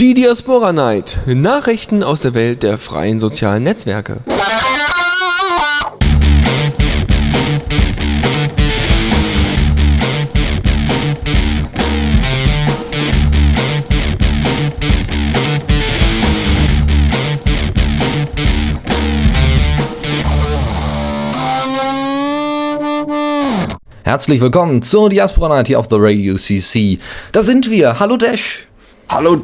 Die Diaspora Night. Nachrichten aus der Welt der freien sozialen Netzwerke. Herzlich willkommen zur Diaspora Night hier auf the Radio CC. Da sind wir. Hallo Dash. Hallo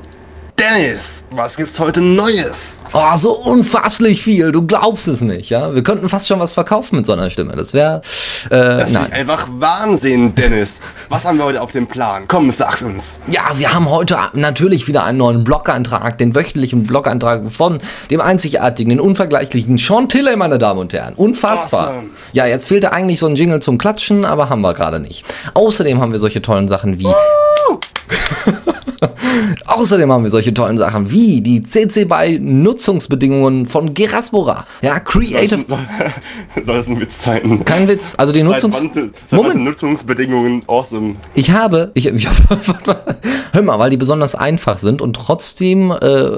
Dennis, was gibt's heute Neues? Oh, so unfasslich viel. Du glaubst es nicht, ja? Wir könnten fast schon was verkaufen mit so einer Stimme. Das wäre äh, Das ist einfach Wahnsinn, Dennis. Was haben wir heute auf dem Plan? Komm, sag's uns. Ja, wir haben heute natürlich wieder einen neuen Blog-Eintrag, den wöchentlichen Blog-Eintrag von dem einzigartigen, den unvergleichlichen Sean Tilley, meine Damen und Herren. Unfassbar. Awesome. Ja, jetzt fehlte eigentlich so ein Jingle zum Klatschen, aber haben wir gerade nicht. Außerdem haben wir solche tollen Sachen wie. Außerdem haben wir solche tollen Sachen wie die CC BY Nutzungsbedingungen von Geraspora. Ja, Creative. Soll das ein Witz sein? Kein Witz. Also die Nutzungs. Moment. Nutzungsbedingungen awesome. Ich habe, ich, ich warte mal. hör mal, weil die besonders einfach sind und trotzdem äh,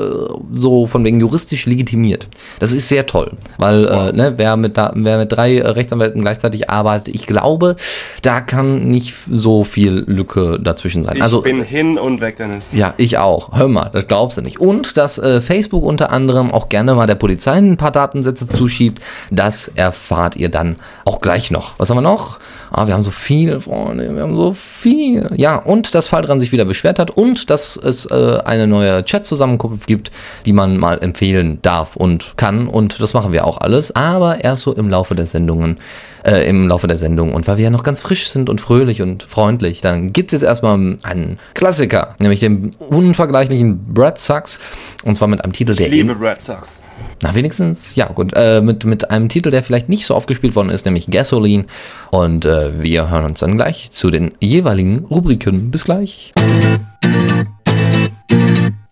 so von wegen juristisch legitimiert. Das ist sehr toll, weil äh, ne, wer mit da, wer mit drei äh, Rechtsanwälten gleichzeitig arbeitet, ich glaube, da kann nicht so viel Lücke dazwischen sein. Ich also bin hin und weg, Dennis. ja, ich auch. Hör mal, das glaubst du nicht. Und dass äh, Facebook unter anderem auch gerne mal der Polizei ein paar Datensätze zuschiebt, das erfahrt ihr dann auch gleich noch. Was haben wir noch? Ah, wir haben so viel, Freunde, wir haben so viel. Ja, und dass Faldran sich wieder beschwert hat und dass es äh, eine neue Chat-Zusammenkunft gibt, die man mal empfehlen darf und kann. Und das machen wir auch alles. Aber erst so im Laufe der Sendungen, äh, im Laufe der Sendung. Und weil wir ja noch ganz frisch sind und fröhlich und freundlich, dann gibt es jetzt erstmal einen Klassiker, nämlich den unvergleichlichen Brad Sucks. Und zwar mit einem Titel, der Ich liebe Red Sox. na, wenigstens, ja gut, äh, mit, mit einem Titel, der vielleicht nicht so oft gespielt worden ist, nämlich Gasoline. Und äh, wir hören uns dann gleich zu den jeweiligen Rubriken. Bis gleich.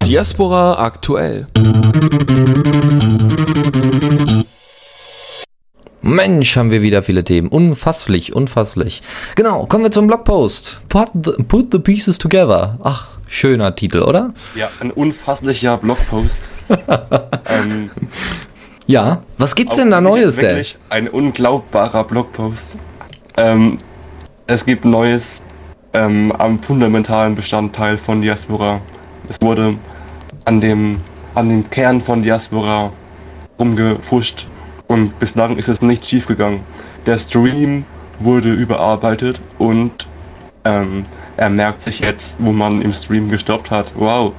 Diaspora aktuell. Mensch, haben wir wieder viele Themen. Unfasslich, unfasslich. Genau, kommen wir zum Blogpost. Put the, put the pieces together. Ach, schöner Titel, oder? Ja, ein unfasslicher Blogpost. ähm, Ja. Was gibt's denn da Neues, denn? Wirklich ein unglaubbarer Blogpost. Ähm, es gibt Neues ähm, am fundamentalen Bestandteil von Diaspora. Es wurde an dem, an dem Kern von Diaspora rumgefuscht und bislang ist es nicht schief gegangen. Der Stream wurde überarbeitet und ähm, er merkt sich jetzt, wo man im Stream gestoppt hat. Wow,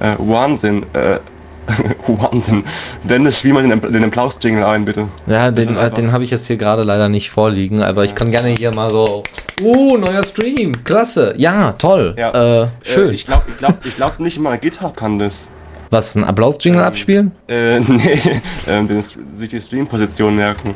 äh, Wahnsinn. Äh, Wahnsinn. Dennis, spiel mal den, den Applaus-Jingle ein, bitte. Ja, den, äh, den habe ich jetzt hier gerade leider nicht vorliegen, aber ich kann gerne hier mal so. Uh, neuer Stream. Klasse. Ja, toll. Ja. Äh, schön. Äh, ich glaube ich glaub, ich glaub nicht mal GitHub kann das. Was, ein Applaus-Jingle Ähm, abspielen? Äh, nee, ähm, den, sich die Stream-Position merken.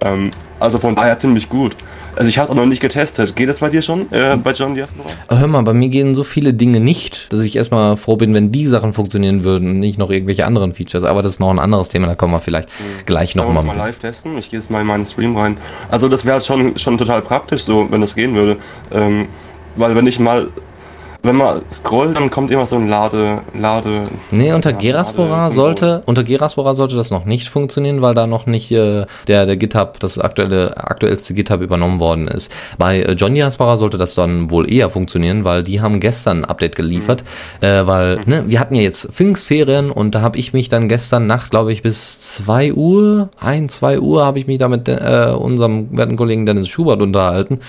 Ähm, also von daher ziemlich gut. Also ich habe es auch noch nicht getestet. Geht das bei dir schon, äh, bei John Diaspora? Hör mal, bei mir gehen so viele Dinge nicht, dass ich erstmal froh bin, wenn die Sachen funktionieren würden und nicht noch irgendwelche anderen Features. Aber das ist noch ein anderes Thema, da kommen wir vielleicht gleich Wollen wir nochmal das mal live testen? Ich gehe jetzt mal in meinen Stream rein. Also das wäre halt schon, schon total praktisch so, wenn das gehen würde. Ähm, weil wenn ich mal, wenn man scrollt, dann kommt immer so ein Lade, Lade. Nee, unter Geraspora sollte, unter Geraspora sollte das noch nicht funktionieren, weil da noch nicht äh, der, der GitHub, das aktuelle, aktuellste GitHub übernommen worden ist. Bei äh, John Geraspora sollte das dann wohl eher funktionieren, weil die haben gestern ein Update geliefert, äh, weil, ne, wir hatten ja jetzt Pfingstferien und da habe ich mich dann gestern Nacht, glaube ich, bis 2 Uhr, 1, 2 Uhr habe ich mich da mit äh, unserem werten Kollegen Dennis Schubert unterhalten,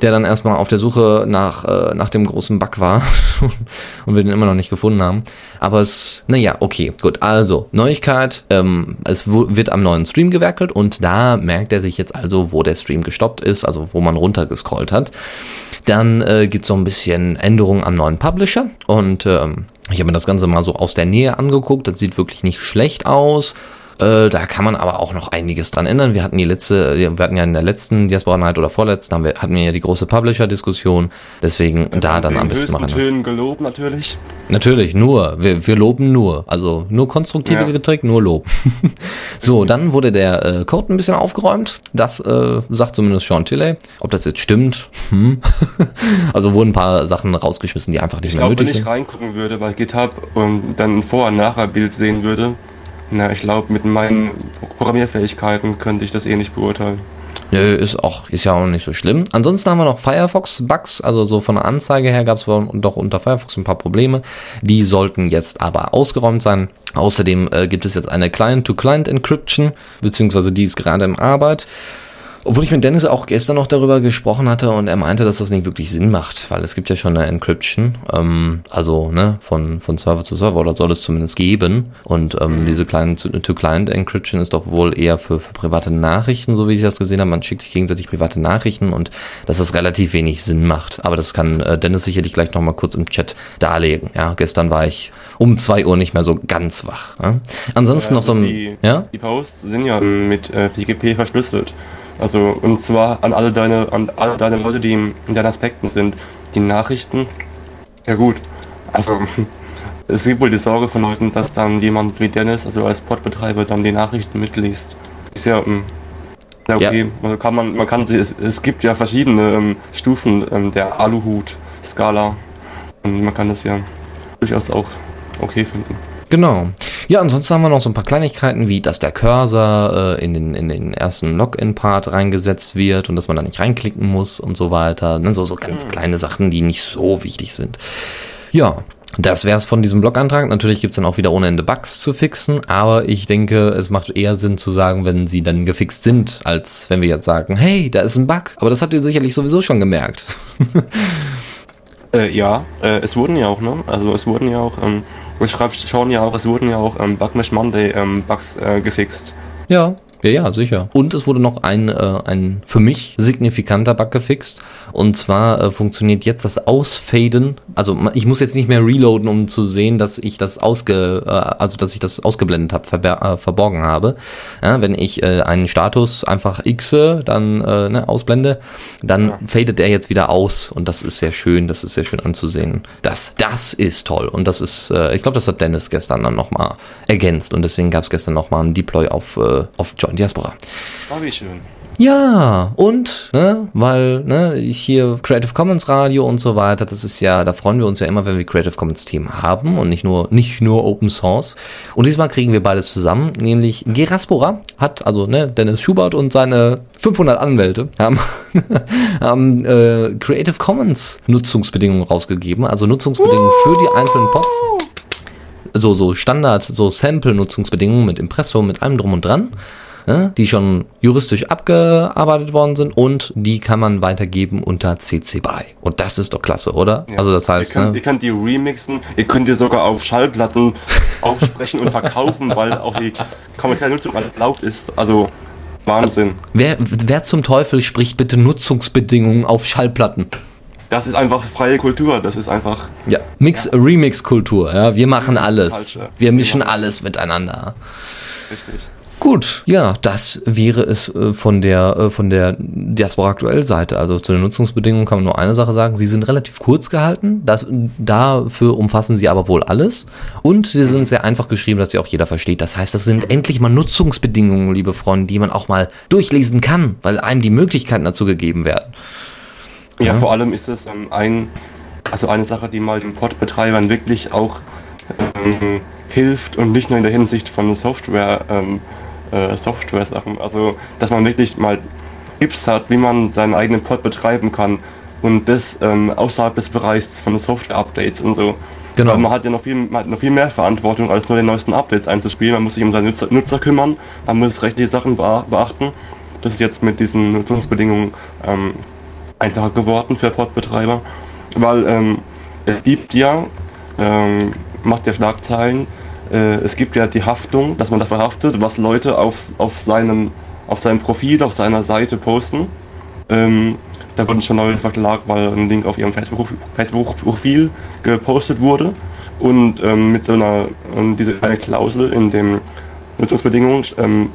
der dann erstmal auf der Suche nach, äh, nach dem großen Bug war und wir den immer noch nicht gefunden haben. Aber es, naja, okay, gut. Also, Neuigkeit, ähm, es wird am neuen Stream gewerkelt und da merkt er sich jetzt also, wo der Stream gestoppt ist, also wo man runtergescrollt hat. Dann äh, gibt es so ein bisschen Änderungen am neuen Publisher und ähm, ich habe mir das Ganze mal so aus der Nähe angeguckt. Das sieht wirklich nicht schlecht aus. Äh, da kann man aber auch noch einiges dran ändern. Wir hatten die letzte, wir hatten ja in der letzten Diaspora Night oder vorletzten haben wir, hatten wir ja die große Publisher-Diskussion. Deswegen da dann am besten machen. Tönen gelobt natürlich. Natürlich, nur. Wir, wir loben nur. Also nur konstruktive Ja. Kritik, nur Lob. so, dann wurde der äh, Code ein bisschen aufgeräumt. Das äh, sagt zumindest Sean Tilley. Ob das jetzt stimmt, hm. also wurden ein paar Sachen rausgeschmissen, die einfach nicht Ich mehr glaube, wenn nötig ich sind. reingucken würde bei GitHub und dann ein Vor- und Nachher-Bild sehen würde, na, ich glaube, mit meinen Programmierfähigkeiten könnte ich das eh nicht beurteilen. Nö, ist auch, ist ja auch nicht so schlimm. Ansonsten haben wir noch Firefox-Bugs, also so von der Anzeige her gab es doch unter Firefox ein paar Probleme. Die sollten jetzt aber ausgeräumt sein. Außerdem äh, gibt es jetzt eine Client-to-Client-Encryption, beziehungsweise die ist gerade in Arbeit. Obwohl ich mit Dennis auch gestern noch darüber gesprochen hatte und er meinte, dass das nicht wirklich Sinn macht, weil es gibt ja schon eine Encryption, ähm, also ne, von, von Server zu Server oder soll es zumindest geben. Und ähm, diese Client-to-Client-Encryption ist doch wohl eher für, für private Nachrichten, so wie ich das gesehen habe. Man schickt sich gegenseitig private Nachrichten und dass das relativ wenig Sinn macht. Aber das kann äh, Dennis sicherlich gleich nochmal kurz im Chat darlegen. Ja, gestern war ich um zwei Uhr nicht mehr so ganz wach. Ja? Ansonsten noch so ein, die, ja? die Posts sind ja mit äh, PGP verschlüsselt. Also und zwar an alle deine an alle deine Leute, die in deinen Aspekten sind. Die Nachrichten. Ja gut. Also es gibt wohl die Sorge von Leuten, dass dann jemand wie Dennis, also als Podbetreiber, dann die Nachrichten mitliest. Ist ja, ähm, ja okay. Man kann man, man kann sie, es, es gibt ja verschiedene ähm, Stufen ähm, der Aluhut-Skala. Und man kann das ja durchaus auch okay finden. Genau. Ja, ansonsten haben wir noch so ein paar Kleinigkeiten, wie dass der Cursor äh, in, den, in den ersten Login-Part reingesetzt wird und dass man da nicht reinklicken muss und so weiter. Ne? So, so ganz kleine Sachen, die nicht so wichtig sind. Ja, das wäre es von diesem Blog-Antrag. Natürlich gibt es dann auch wieder ohne Ende Bugs zu fixen, aber ich denke, es macht eher Sinn zu sagen, wenn sie dann gefixt sind, als wenn wir jetzt sagen, hey, da ist ein Bug. Aber das habt ihr sicherlich sowieso schon gemerkt. Äh, ja, äh, es wurden ja auch, ne? Also es wurden ja auch, ähm, ich schreibe, schauen ja auch, es wurden ja auch ähm, Bugmesh Monday ähm, Bugs äh, gefixt. Ja, ja, ja, sicher. Und es wurde noch ein, äh, ein für mich signifikanter Bug gefixt. Und zwar äh, funktioniert jetzt das Ausfaden. Also ich muss jetzt nicht mehr reloaden, um zu sehen, dass ich das ausge, äh, also dass ich das ausgeblendet habe, verber äh, verborgen habe. Ja, wenn ich äh, einen Status einfach xe, dann äh, ne, ausblende, dann Ja. fadet er jetzt wieder aus. Und das ist sehr schön, das ist sehr schön anzusehen. Das, das ist toll. Und das ist, äh, ich glaube, das hat Dennis gestern dann nochmal ergänzt. Und deswegen gab es gestern nochmal einen Deploy auf, äh, auf John Diaspora. Oh, wie schön. Ja, und, ne, weil, ne, ich hier Creative Commons Radio und so weiter, das ist ja, da freuen wir uns ja immer, wenn wir Creative Commons Themen haben und nicht nur, nicht nur Open Source. Und diesmal kriegen wir beides zusammen, nämlich Geraspora hat, also, ne, Dennis Schubert und seine 500 Anwälte haben, haben äh, Creative Commons Nutzungsbedingungen rausgegeben, also Nutzungsbedingungen für die einzelnen Pods so, so Standard, so Sample-Nutzungsbedingungen mit Impressum, mit allem drum und dran, ne, die schon juristisch abgearbeitet worden sind und die kann man weitergeben unter CC BY. Und das ist doch klasse, oder? Ja. Also das heißt, ihr könnt, ne, ihr könnt die remixen, ihr könnt die sogar auf Schallplatten aufsprechen und verkaufen, weil auch die kommerzielle Nutzung erlaubt ist. Also Wahnsinn. wer, wer zum Teufel spricht bitte Nutzungsbedingungen auf Schallplatten? Das ist einfach freie Kultur. Das ist einfach. Ja, Mix, Remix-Kultur, ja, wir machen alles. Wir mischen alles miteinander. Richtig. Gut, ja, das wäre es äh, von der äh, von der Diaspora aktuell Seite. Also zu den Nutzungsbedingungen kann man nur eine Sache sagen: Sie sind relativ kurz gehalten. Das, dafür umfassen sie aber wohl alles und sie sind sehr einfach geschrieben, dass sie auch jeder versteht. Das heißt, das sind endlich mal Nutzungsbedingungen, liebe Freunde, die man auch mal durchlesen kann, weil einem die Möglichkeiten dazu gegeben werden. Ja, Ja. vor allem ist es ähm, ein, also eine Sache, die mal den Pod-Betreibern wirklich auch ähm, hilft und nicht nur in der Hinsicht von Software, ähm, äh, Software-Sachen. Also, dass man wirklich mal Tipps hat, wie man seinen eigenen Pod betreiben kann und das ähm, außerhalb des Bereichs von Software-Updates und so. Genau. Weil man hat ja noch viel, man hat noch viel mehr Verantwortung, als nur die neuesten Updates einzuspielen. Man muss sich um seine Nutzer, Nutzer kümmern, man muss rechtliche Sachen bea- beachten. Das ist jetzt mit diesen Nutzungsbedingungen ähm, einfacher geworden für Podbetreiber, weil ähm, es gibt ja, ähm, macht ja Schlagzeilen, es gibt ja die Haftung, dass man dafür haftet, was Leute auf, auf, seinem, auf seinem Profil, auf seiner Seite posten. Ähm, da wurden schon Leute verklagt, weil ein Link auf ihrem Facebook- Facebook-Profil gepostet wurde und ähm, mit so einer, diese kleine Klausel in dem Nutzungsbedingungen ähm,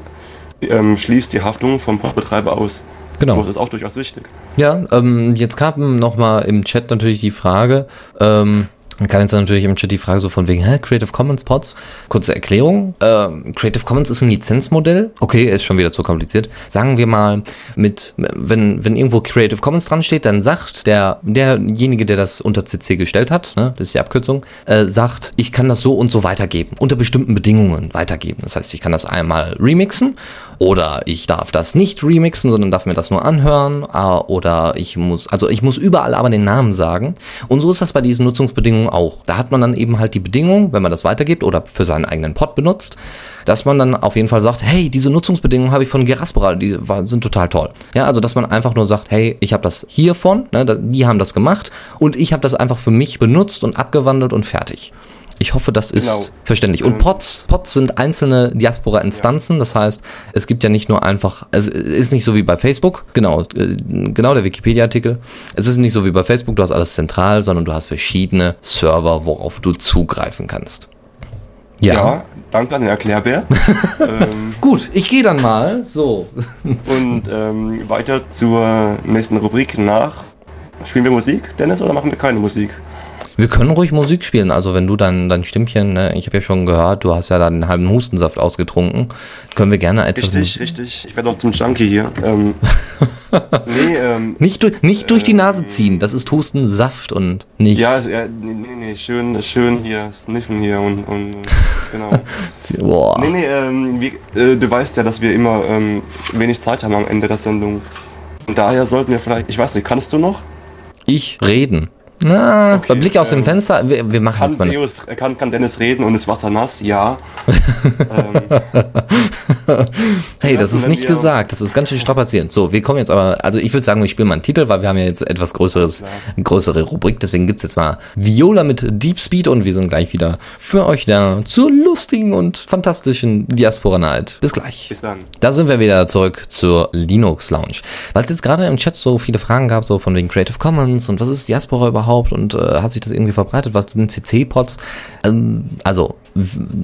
ähm, schließt die Haftung vom Portbetreiber aus. Genau. Das ist auch durchaus wichtig. Ja, ähm, jetzt kam nochmal im Chat natürlich die Frage, ähm, man kann jetzt natürlich im Chat die Frage so von wegen, hä, Creative Commons Pods? Kurze Erklärung. Ähm, Creative Commons ist ein Lizenzmodell. Okay, ist schon wieder zu kompliziert. Sagen wir mal, mit, wenn, wenn irgendwo Creative Commons dran steht, dann sagt der, derjenige, der das unter CC gestellt hat, ne, das ist die Abkürzung, äh, sagt, ich kann das so und so weitergeben. Unter bestimmten Bedingungen weitergeben. Das heißt, ich kann das einmal remixen oder ich darf das nicht remixen, sondern darf mir das nur anhören. Äh, oder ich muss, also ich muss überall aber den Namen sagen. Und so ist das bei diesen Nutzungsbedingungen auch. Da hat man dann eben halt die Bedingung, wenn man das weitergibt oder für seinen eigenen Pod benutzt, dass man dann auf jeden Fall sagt, hey, diese Nutzungsbedingungen habe ich von Geraspora, die sind total toll. Ja, also dass man einfach nur sagt, hey, ich habe das hiervon, ne, die haben das gemacht und ich habe das einfach für mich benutzt und abgewandelt und fertig. Ich hoffe, das ist genau. verständlich. Und ähm, Pods, Pods sind einzelne Diaspora-Instanzen. Ja. Das heißt, es gibt ja nicht nur einfach, es ist nicht so wie bei Facebook. Genau, äh, genau der Wikipedia-Artikel. Es ist nicht so wie bei Facebook, du hast alles zentral, sondern du hast verschiedene Server, worauf du zugreifen kannst. Ja, ja danke an den Erklärbär. ähm, Gut, ich gehe dann mal. So. und ähm, weiter zur nächsten Rubrik nach. Spielen wir Musik, Dennis, oder machen wir keine Musik? Wir können ruhig Musik spielen. Also wenn du dann dein Stimmchen, ne, ich habe ja schon gehört, du hast ja dann einen halben Hustensaft ausgetrunken, können wir gerne etwas. Richtig, richtig. Ich werde auch zum Junkie hier. Ähm, nee, ähm, nicht, durch, nicht durch die Nase ziehen. Das ist Hustensaft und nicht. Ja, ja nee, nee, nee, schön, schön hier sniffen hier und, und genau. Boah. Nee, nee, ähm, wie, äh, du weißt ja, dass wir immer ähm, wenig Zeit haben am Ende der Sendung. Und daher sollten wir vielleicht, ich weiß nicht, kannst du noch? Ich reden. Na, okay, bei Blick aus ähm, dem Fenster, wir, wir machen kann jetzt mal. Deus, kann, kann Dennis reden und ist Wasser nass? Ja. ähm, hey, das ist nicht gesagt, das ist ganz schön strapazierend. So, wir kommen jetzt aber, also ich würde sagen, wir spielen mal einen Titel, weil wir haben ja jetzt etwas größeres, größere Rubrik, deswegen gibt es jetzt mal Viola mit Deep Speed und wir sind gleich wieder für euch da zur lustigen und fantastischen Diaspora Night. Bis gleich. Bis dann. Da sind wir wieder zurück zur Linux Lounge. Weil es jetzt gerade im Chat so viele Fragen gab, so von wegen Creative Commons und was ist Diaspora überhaupt? Überhaupt und äh, hat sich das irgendwie verbreitet? Was sind CC-Pods? Ähm, also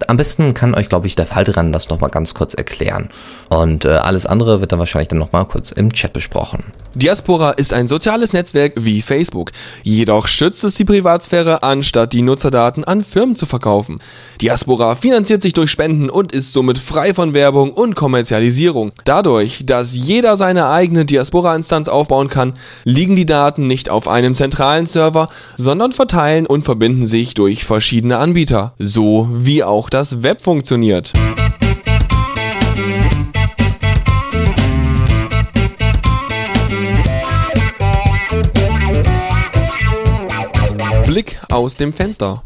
am besten kann euch, glaube ich, der Falteran das nochmal ganz kurz erklären. Und äh, alles andere wird dann wahrscheinlich dann nochmal kurz im Chat besprochen. Diaspora ist ein soziales Netzwerk wie Facebook. Jedoch schützt es die Privatsphäre, anstatt die Nutzerdaten an Firmen zu verkaufen. Diaspora finanziert sich durch Spenden und ist somit frei von Werbung und Kommerzialisierung. Dadurch, dass jeder seine eigene Diaspora-Instanz aufbauen kann, liegen die Daten nicht auf einem zentralen Server, sondern verteilen und verbinden sich durch verschiedene Anbieter. So wie auch das Web funktioniert. Blick aus dem Fenster.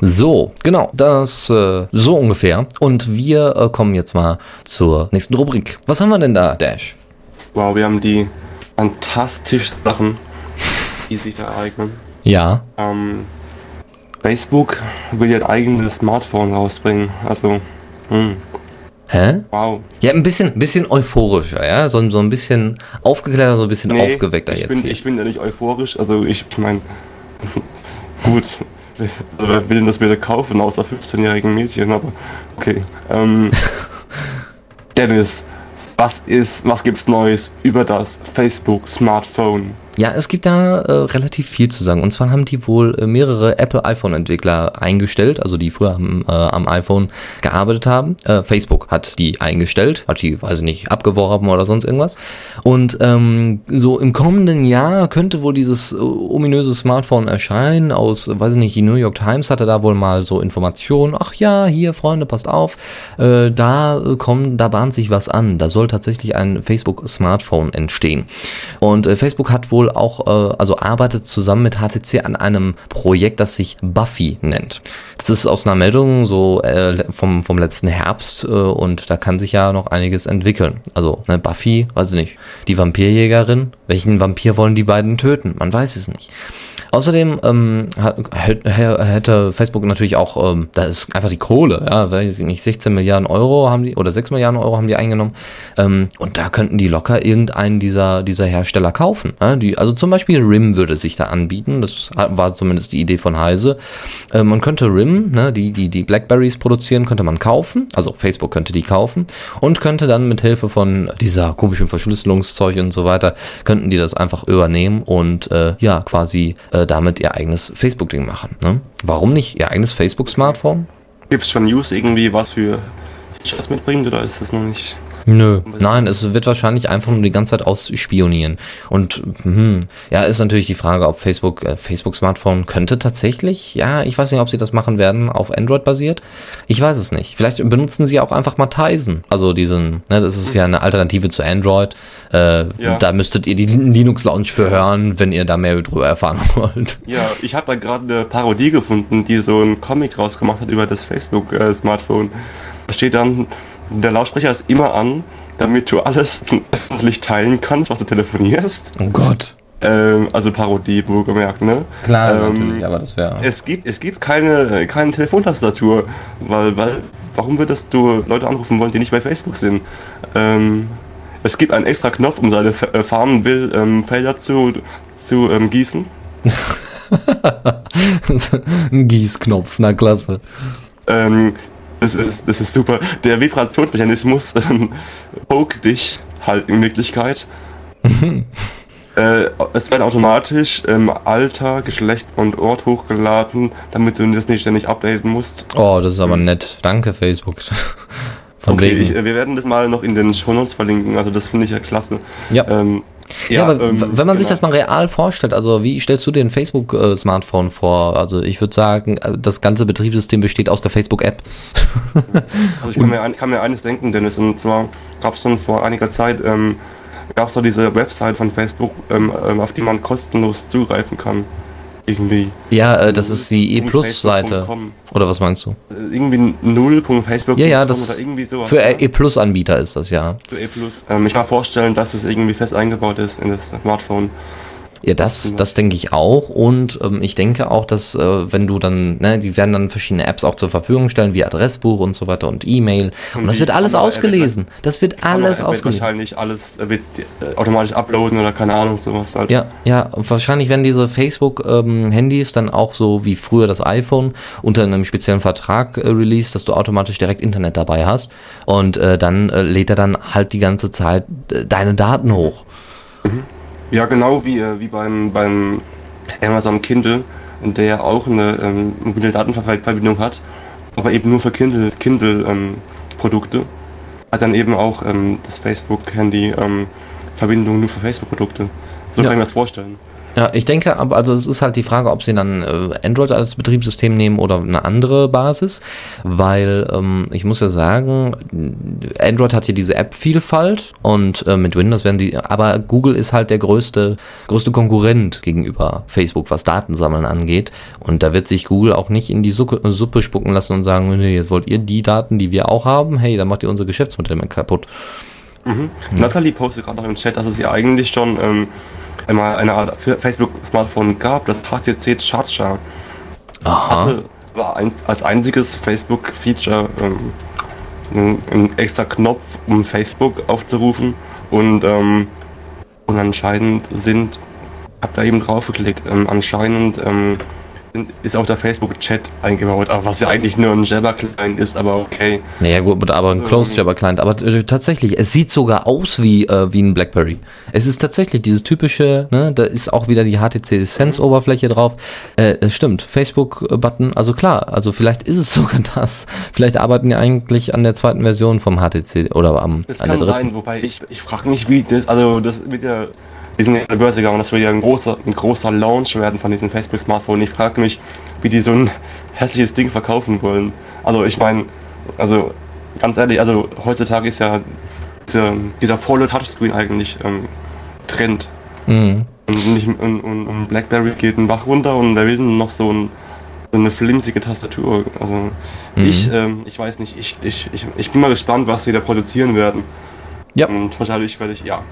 So, genau, das äh, so ungefähr. Und wir äh, kommen jetzt mal zur nächsten Rubrik. Was haben wir denn da, Dash? Wow, wir haben die fantastischen Sachen, die sich da ereignen. Ja. Ähm, Facebook will ihr eigenes Smartphone rausbringen. Also, mh. Hm. Hä? Wow. Ja, ein bisschen, bisschen euphorischer, ja? So, so ein bisschen aufgeklärter, so ein bisschen nee, aufgeweckter ich jetzt. Bin, hier. Ich bin ja nicht euphorisch, also ich meine, gut, also wer will denn das bitte kaufen, außer 15-jährigen Mädchen, aber okay. Ähm, Dennis, was ist, was gibt's Neues über das Facebook Smartphone? Ja, es gibt da äh, relativ viel zu sagen. Und zwar haben die wohl äh, mehrere Apple iPhone-Entwickler eingestellt, also die früher am, äh, am iPhone gearbeitet haben. Äh, Facebook hat die eingestellt, hat die, weiß ich nicht, abgeworben oder sonst irgendwas. Und ähm, so im kommenden Jahr könnte wohl dieses äh, ominöse Smartphone erscheinen. Aus, weiß ich nicht, die New York Times hatte da wohl mal so Informationen. Ach ja, hier, Freunde, passt auf. Da kommen, da bahnt sich was an. Da soll tatsächlich ein Facebook-Smartphone entstehen. Und Facebook hat wohl wohl auch, äh, also arbeitet zusammen mit HTC an einem Projekt, das sich Buffy nennt. Das ist aus einer Meldung so äh, vom, vom letzten Herbst äh, und da kann sich ja noch einiges entwickeln. Also ne, Buffy, weiß ich nicht, die Vampirjägerin, welchen Vampir wollen die beiden töten? Man weiß es nicht. Außerdem ähm, hätte Facebook natürlich auch, ähm, da ist einfach die Kohle, ja, weiß ich nicht, 16 Milliarden Euro haben die, oder 6 Milliarden Euro haben die eingenommen. Ähm, und da könnten die locker irgendeinen dieser, dieser Hersteller kaufen. Ja, die, also zum Beispiel RIM würde sich da anbieten, das war zumindest die Idee von Heise. Ähm, man könnte RIM, ne, die, die, die Blackberries produzieren, könnte man kaufen, also Facebook könnte die kaufen und könnte dann mit Hilfe von dieser komischen Verschlüsselungszeug und so weiter, könnten die das einfach übernehmen und äh, ja, quasi äh, damit ihr eigenes Facebook-Ding machen. Ne? Warum nicht ihr eigenes Facebook-Smartphone? Gibt es schon News irgendwie, was für Features mitbringt oder ist das noch nicht? Nö, nein, es wird wahrscheinlich einfach nur die ganze Zeit ausspionieren. Und hm, ja, ist natürlich die Frage, ob Facebook, äh, Facebook Smartphone könnte tatsächlich, ja, ich weiß nicht, ob sie das machen werden, auf Android basiert. Ich weiß es nicht. Vielleicht benutzen sie auch einfach mal Tizen. Also diesen, ne, das ist ja eine Alternative zu Android. Äh, ja. Da müsstet ihr die Linux Lounge für hören, wenn ihr da mehr drüber erfahren wollt. Ja, ich habe da gerade eine Parodie gefunden, die so ein Comic draus gemacht hat über das Facebook äh, Smartphone. Da steht dann, der Lautsprecher ist immer an, damit du alles öffentlich teilen kannst, was du telefonierst. Oh Gott. Ähm, also Parodie, wohlgemerkt, ne? Klar, ähm, natürlich, aber das wäre. Es gibt, es gibt keine, keine Telefontastatur, weil, weil, warum würdest du Leute anrufen wollen, die nicht bei Facebook sind? Ähm, es gibt einen extra Knopf, um seine äh, Farbenfelder ähm, zu, zu ähm, gießen. Ein Gießknopf, na klasse. Ähm, das ist, das ist super. Der Vibrationsmechanismus ähm, poke dich halt in Wirklichkeit. äh, es werden automatisch ähm, Alter, Geschlecht und Ort hochgeladen, damit du das nicht ständig updaten musst. Oh, das ist aber nett. Danke, Facebook. Von okay, ich, wir werden das mal noch in den Shownotes verlinken, also das finde ich ja klasse. Ja. Ähm, ja, ja, aber ähm, wenn man genau. sich das mal real vorstellt, also wie stellst du dir ein Facebook-Smartphone vor? Also ich würde sagen, äh, das ganze Betriebssystem besteht aus der Facebook-App. also ich kann mir, kann mir, eines denken, Dennis, und zwar gab es schon vor einiger Zeit, ähm, gab es so diese Website von Facebook, ähm, ähm, auf die man kostenlos zugreifen kann irgendwie. Ja, äh, das ist die E-Plus-Seite. Oder was meinst du? Äh, irgendwie 0.facebook. Ja, ja, das oder irgendwie sowas. Für E-Plus-Anbieter ist das ja. Für E-Plus. Ähm, ich kann mir vorstellen, dass es irgendwie fest eingebaut ist in das Smartphone. Ja, das, das denke ich auch. Und ähm, ich denke auch, dass äh, wenn du dann, ne, die werden dann verschiedene Apps auch zur Verfügung stellen, wie Adressbuch und so weiter und E-Mail. Und, und das wird alles ausgelesen. Das wird alles ausgelesen. Wird wahrscheinlich alles wird äh, automatisch uploaden oder keine Ahnung, sowas halt. Ja, ja, und wahrscheinlich werden diese Facebook-Handys ähm, dann auch so wie früher das iPhone unter einem speziellen Vertrag äh, released, dass du automatisch direkt Internet dabei hast. Und äh, dann äh, lädt er dann halt die ganze Zeit äh, deine Daten hoch. Mhm. Ja, genau wie, äh, wie beim, beim Amazon Kindle, der auch eine ähm, mobile Datenverbindung hat, aber eben nur für Kindle-Produkte. Kindle, ähm, hat dann eben auch ähm, das Facebook-Handy ähm, Verbindung nur für Facebook-Produkte. So ja. kann ich mir das vorstellen. Ja, ich denke, aber also es ist halt die Frage, ob sie dann äh, Android als Betriebssystem nehmen oder eine andere Basis, weil ähm, ich muss ja sagen, Android hat hier diese App-Vielfalt und äh, mit Windows werden die, aber Google ist halt der größte, größte Konkurrent gegenüber Facebook, was Datensammeln angeht. Und da wird sich Google auch nicht in die Suppe, Suppe spucken lassen und sagen, nee, jetzt wollt ihr die Daten, die wir auch haben, hey, dann macht ihr unser Geschäftsmodell kaputt. Mhm. Mhm. Natalie postet gerade noch im Chat, dass es ja eigentlich schon ähm, einmal eine Art Facebook-Smartphone gab, das HTC Charger. Hatte, war ein, als einziges Facebook-Feature ähm, ein, ein, extra Knopf, um Facebook aufzurufen und, ähm, und anscheinend sind, hab da eben drauf geklickt, ähm, anscheinend ähm, ist auch der Facebook-Chat eingebaut, was ja eigentlich nur ein Jabber-Client ist, aber okay. Naja gut, aber ein also, Closed Jabber-Client. Aber äh, tatsächlich, es sieht sogar aus wie, äh, wie ein BlackBerry. Es ist tatsächlich dieses typische, ne, da ist auch wieder die HTC Sense-Oberfläche drauf. Äh, das stimmt, Facebook-Button, also klar, also vielleicht ist es sogar das. Vielleicht arbeiten die eigentlich an der zweiten Version vom HTC oder am das an kann der dritten. Sein, wobei ich, ich frage mich, wie das, also das mit der die sind in der Börse gegangen, das wird ja ein großer, ein großer Launch werden von diesem Facebook-Smartphone. Ich frage mich, wie die so ein hässliches Ding verkaufen wollen. Also ich meine, also ganz ehrlich, also heutzutage ist ja dieser, dieser volle Touchscreen eigentlich ähm, Trend. Mhm. Und, nicht, und, und, und, Blackberry geht ein Bach runter und da will noch so, ein, so eine flimsige Tastatur. Also mhm. ich, ähm, ich weiß nicht, ich, ich, ich, ich bin mal gespannt, was sie da produzieren werden. Ja. Und wahrscheinlich werde ich, ja,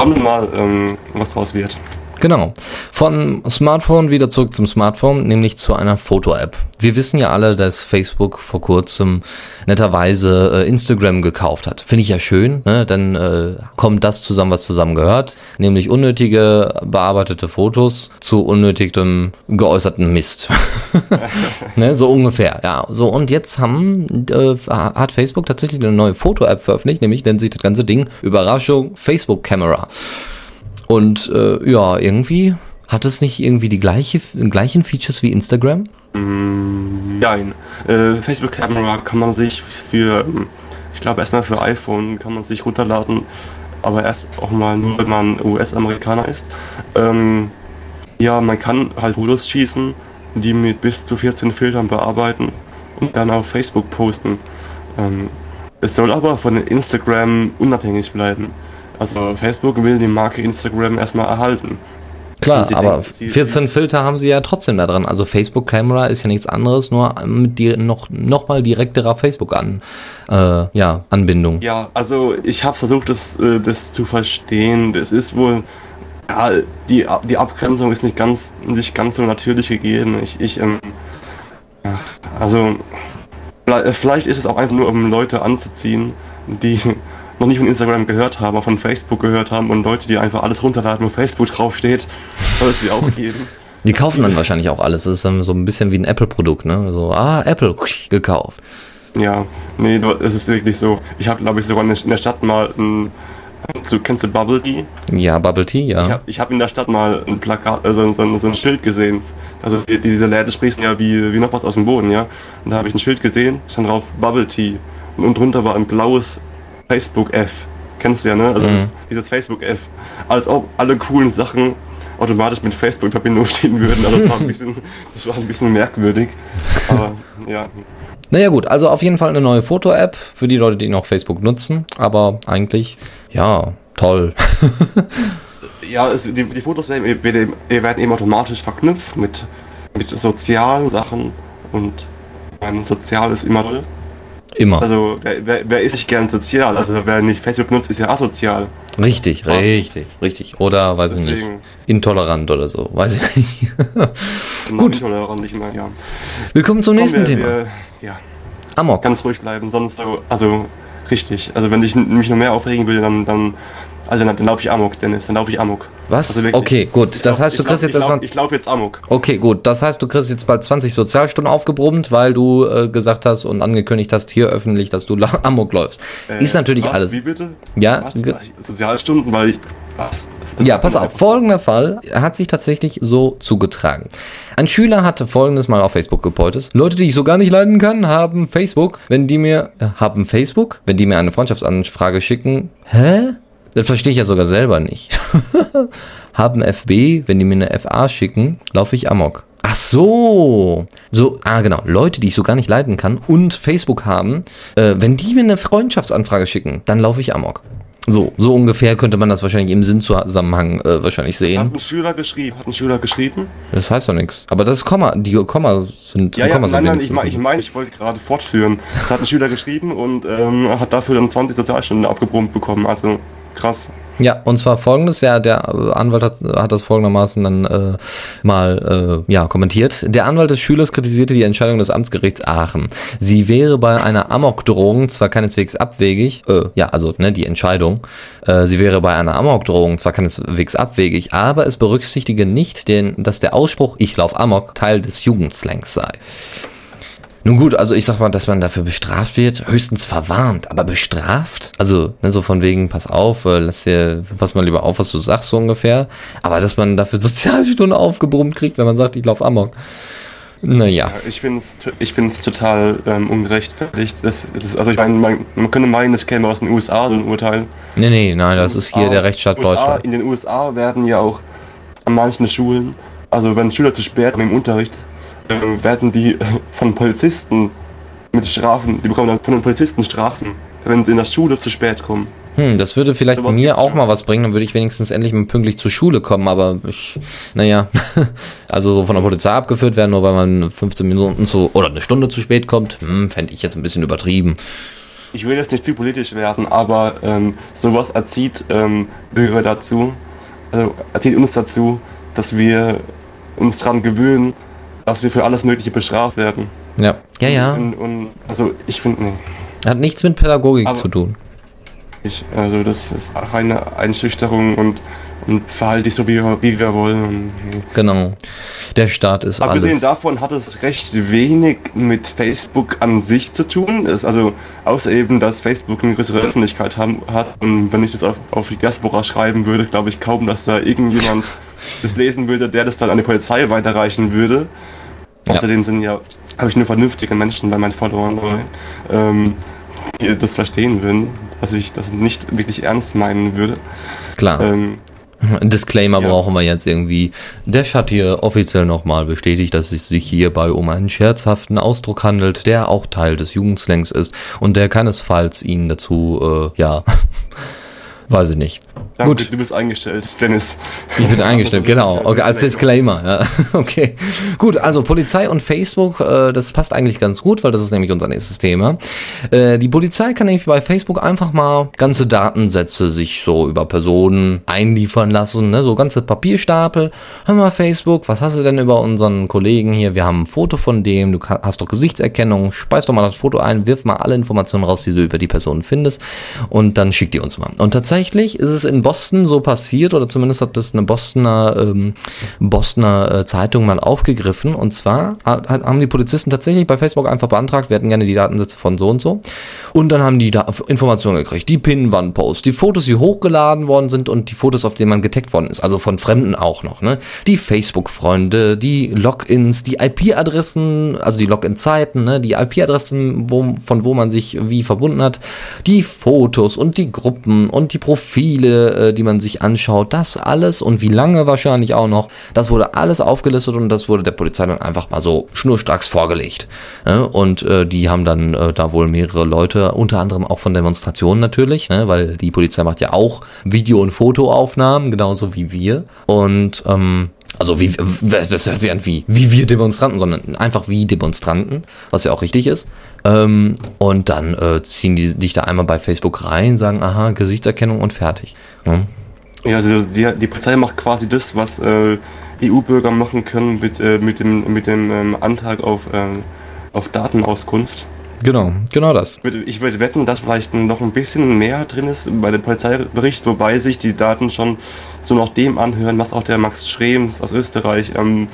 Schauen wir mal, ähm, was draus wird. Genau. Von Smartphone wieder zurück zum Smartphone, nämlich zu einer Foto-App. Wir wissen ja alle, dass Facebook vor kurzem netterweise äh, Instagram gekauft hat. Finde ich ja schön, ne? dann äh, kommt das zusammen, was zusammen gehört, nämlich unnötige bearbeitete Fotos zu unnötigem geäußerten Mist. ne? So ungefähr, ja. So, und jetzt haben, äh, hat Facebook tatsächlich eine neue Foto-App veröffentlicht, nämlich nennt sich das ganze Ding Überraschung Facebook Camera. Und äh, ja, irgendwie hat es nicht irgendwie die gleiche, gleichen Features wie Instagram? Nein. Äh, Facebook Camera kann man sich für, ich glaube erstmal für iPhone kann man sich runterladen, aber erst auch mal nur, wenn man US-Amerikaner ist. Ähm, ja, man kann halt Fotos schießen, die mit bis zu 14 Filtern bearbeiten und dann auf Facebook posten. Ähm, es soll aber von Instagram unabhängig bleiben. Also Facebook will die Marke Instagram erstmal erhalten. Klar, aber denken, Sie- 14 Filter haben sie ja trotzdem da dran. Also Facebook Camera ist ja nichts anderes, nur mit dir noch, noch mal direkterer Facebook an, äh, ja, Anbindung. Ja, also ich habe versucht, das, äh, das zu verstehen. Das ist wohl, ja, die, die Abgrenzung ist nicht ganz, nicht ganz so natürlich gegeben. Ich, ich ähm, also vielleicht ist es auch einfach nur, um Leute anzuziehen, die noch nicht von Instagram gehört haben, aber von Facebook gehört haben und Leute, die einfach alles runterladen, wo Facebook draufsteht, soll es sie auch geben. Die kaufen dann wahrscheinlich auch alles. Das ist dann so ein bisschen wie ein Apple-Produkt, ne? So, ah, Apple, gekauft. Ja, nee, du- es ist wirklich so. Ich habe, glaube ich, sogar in der- Stadt mal ein, so, kennst du Bubble Tea? Ja, Bubble Tea, ja. Ich habe ich hab in der Stadt mal ein Plakat, also so, so ein Schild gesehen. Also die, diese Läden sprießen ja wie, wie noch was aus dem Boden, ja. Und da habe ich ein Schild gesehen, stand drauf Bubble Tea. Und drunter war ein blaues Facebook F. Kennst du ja, ne? Also Mhm. das, dieses Facebook F. Als ob alle coolen Sachen automatisch mit Facebook in Verbindung stehen würden. Also das war ein bisschen, das war ein bisschen merkwürdig. Aber ja. Naja gut, also auf jeden Fall eine neue Foto-App für die Leute, die noch Facebook nutzen. Aber eigentlich, ja, toll. Ja, es, die, die Fotos werden, werden eben automatisch verknüpft mit, mit sozialen Sachen und mein Sozial ist immer toll. Immer. Also wer, wer, wer ist nicht gern sozial? Also wer nicht Facebook nutzt, ist ja asozial. richtig, richtig, richtig. Oder, weiß ich nicht, Deswegen. intolerant oder so. Weiß ich nicht. Gut. Intolerant nicht mehr, ja. Willkommen zum nächsten Komm, wir, Thema. Wir, ja, Amok. ganz ruhig bleiben, sonst so, also richtig. Also wenn ich mich noch mehr aufregen würde, dann, dann, also dann, dann laufe ich Amok, Dennis, dann laufe ich Amok. Was? Also wirklich. okay, gut. Das lauf- heißt, du kriegst lauf- jetzt lauf- erstmal. Ich laufe jetzt Amok. Okay, gut. Das heißt, du kriegst jetzt bald 20 Sozialstunden aufgebrummt, weil du äh, gesagt hast und angekündigt hast hier öffentlich, dass du Amok läufst. Äh, ist natürlich was? alles. Wie bitte? Ja, Was? Sozialstunden, weil ich. Was? Das Ja, pass auf. Folgender Fall hat sich tatsächlich so zugetragen. Ein Schüler hatte folgendes mal auf Facebook gepostet. Leute, die ich so gar nicht leiden kann, haben Facebook, wenn die mir, äh, haben Facebook, wenn die mir eine Freundschaftsanfrage schicken. Hä? Das verstehe ich ja sogar selber nicht. haben FB, wenn die mir eine FA schicken, laufe ich Amok. Ach so. So, ah genau, Leute, die ich so gar nicht leiden kann und Facebook haben, äh, wenn die mir eine Freundschaftsanfrage schicken, dann laufe ich Amok. So, so ungefähr könnte man das wahrscheinlich im Sinnzusammenhang äh, wahrscheinlich Hat sehen. ein Schüler geschrieben, hat ein Schüler geschrieben. Das heißt doch nichts. Aber das ist Komma, die Komma sind, Ja, ja, Komma sind nein, nein, ich meine, ich, mein, ich wollte gerade fortführen. Es hat ein Schüler geschrieben und ähm, hat dafür dann 20 Sozialstunden abgebrummt bekommen. Also krass. Ja, und zwar folgendes, ja, der Anwalt hat, hat das folgendermaßen dann äh, mal äh, ja, kommentiert. Der Anwalt des Schülers kritisierte die Entscheidung des Amtsgerichts Aachen. Sie wäre bei einer Amokdrohung zwar keineswegs abwegig, äh, ja, also ne, die Entscheidung, äh, sie wäre bei einer Amokdrohung zwar keineswegs abwegig, aber es berücksichtige nicht, den, dass der Ausspruch Ich lauf Amok Teil des Jugendslangs sei. Nun gut, also ich sag mal, dass man dafür bestraft wird, höchstens verwarnt, aber bestraft? Also, ne, so von wegen, pass auf, äh, lass dir, pass mal lieber auf, was du sagst, so ungefähr. Aber dass man dafür Sozialstunden aufgebrummt kriegt, wenn man sagt, ich lauf Amok. Naja. Ich finde es ich find's total ähm, ungerechtfertigt. Das, das, also ich meine, man, man könnte meinen, es käme aus den USA so ein Urteil. Nee, nee, nein, das ist hier der Rechtsstaat USA, Deutschland. In den USA werden ja auch an manchen Schulen, also wenn Schüler zu spät kommen im Unterricht, äh, werden die äh, von Polizisten mit Strafen, die bekommen dann von den Polizisten Strafen, wenn sie in der Schule zu spät kommen. Hm, das würde vielleicht Sowas mir auch schon. mal was bringen, dann würde ich wenigstens endlich mal pünktlich zur Schule kommen, aber ich, naja, also so von der Polizei abgeführt werden, nur weil man 15 Minuten zu, oder eine Stunde zu spät kommt, hm, fände ich jetzt ein bisschen übertrieben. Ich will jetzt nicht zu politisch werden, aber ähm, sowas erzieht ähm, Bürger dazu, also erzieht uns dazu, dass wir uns daran gewöhnen, dass wir für alles Mögliche bestraft werden. Ja. Ja, ja. Und, und also ich finde, nee, Hat nichts mit Pädagogik Aber- zu tun. ich, also das ist reine Einschüchterung und, und verhalte dich so, wie wir, wie wir wollen. Und. Genau. Der Staat ist Abgesehen alles. davon hat es recht wenig mit Facebook an sich zu tun. Es, also außer eben, dass Facebook eine größere Öffentlichkeit haben, hat. Und wenn ich das auf, auf die Diaspora schreiben würde, glaube ich kaum, dass da irgendjemand das lesen würde, der das dann an die Polizei weiterreichen würde. Ja. Außerdem sind ja, habe ich nur vernünftige Menschen bei meinen Followern, ähm, die das verstehen würden, dass ich das nicht wirklich ernst meinen würde. Klar. Ähm, Disclaimer ja. brauchen wir jetzt irgendwie. Dash hat hier offiziell nochmal bestätigt, dass es sich hierbei um einen scherzhaften Ausdruck handelt, der auch Teil des Jugendslangs ist und der keinesfalls ihn dazu, äh, ja, weiß ich nicht. Danke, Gut. du bist eingestellt, Dennis. Ich bin eingestellt, genau. Okay, als Disclaimer, ja. Okay. Gut, also Polizei und Facebook, äh, das passt eigentlich ganz gut, weil das ist nämlich unser nächstes Thema. Äh, die Polizei kann nämlich bei Facebook einfach mal ganze Datensätze sich so über Personen einliefern lassen, ne? so ganze Papierstapel. Hör mal, Facebook, was hast du denn über unseren Kollegen hier? Wir haben ein Foto von dem, du hast doch Gesichtserkennung, speis doch mal das Foto ein, wirf mal alle Informationen raus, die du über die Person findest und dann schick die uns mal. Und tatsächlich ist es in Boston so passiert, oder zumindest hat das eine Bostoner, ähm, Bostoner äh, Zeitung mal aufgegriffen. Und zwar hat, haben die Polizisten tatsächlich bei Facebook einfach beantragt, wir hätten gerne die Datensätze von so und so. Und dann haben die da Informationen gekriegt, die Pinnwandposts, die Fotos, die hochgeladen worden sind und die Fotos, auf denen man getaggt worden ist, also von Fremden auch noch, ne? Die Facebook-Freunde, die Logins, die IP-Adressen, also die Login-Zeiten, ne? Die IP-Adressen, wo, von wo man sich wie verbunden hat, die Fotos und die Gruppen und die Profile, äh, die man sich anschaut, das alles und wie lange wahrscheinlich auch noch, das wurde alles aufgelistet und das wurde der Polizei dann einfach mal so schnurstracks vorgelegt. Ne? Und äh, die haben dann äh, da wohl mehrere Leute, unter anderem auch von Demonstrationen natürlich, ne? weil die Polizei macht ja auch Video- und Fotoaufnahmen, genauso wie wir. Und ähm, also wie, das hört sich an wie, wie wir Demonstranten, sondern einfach wie Demonstranten, was ja auch richtig ist. Ähm, und dann äh, ziehen die dich da einmal bei Facebook rein, sagen, aha, Gesichtserkennung und fertig. Ne? Ja, also die, die Polizei macht quasi das, was äh, EU-Bürger machen können mit, äh, mit dem, mit dem ähm, Antrag auf, ähm, auf Datenauskunft. Genau, genau das. Ich würde- Ich würde wetten, dass vielleicht noch ein bisschen mehr drin ist bei dem Polizeibericht, wobei sich die Daten schon so nach dem anhören, was auch der Max Schrems aus Österreich ähm,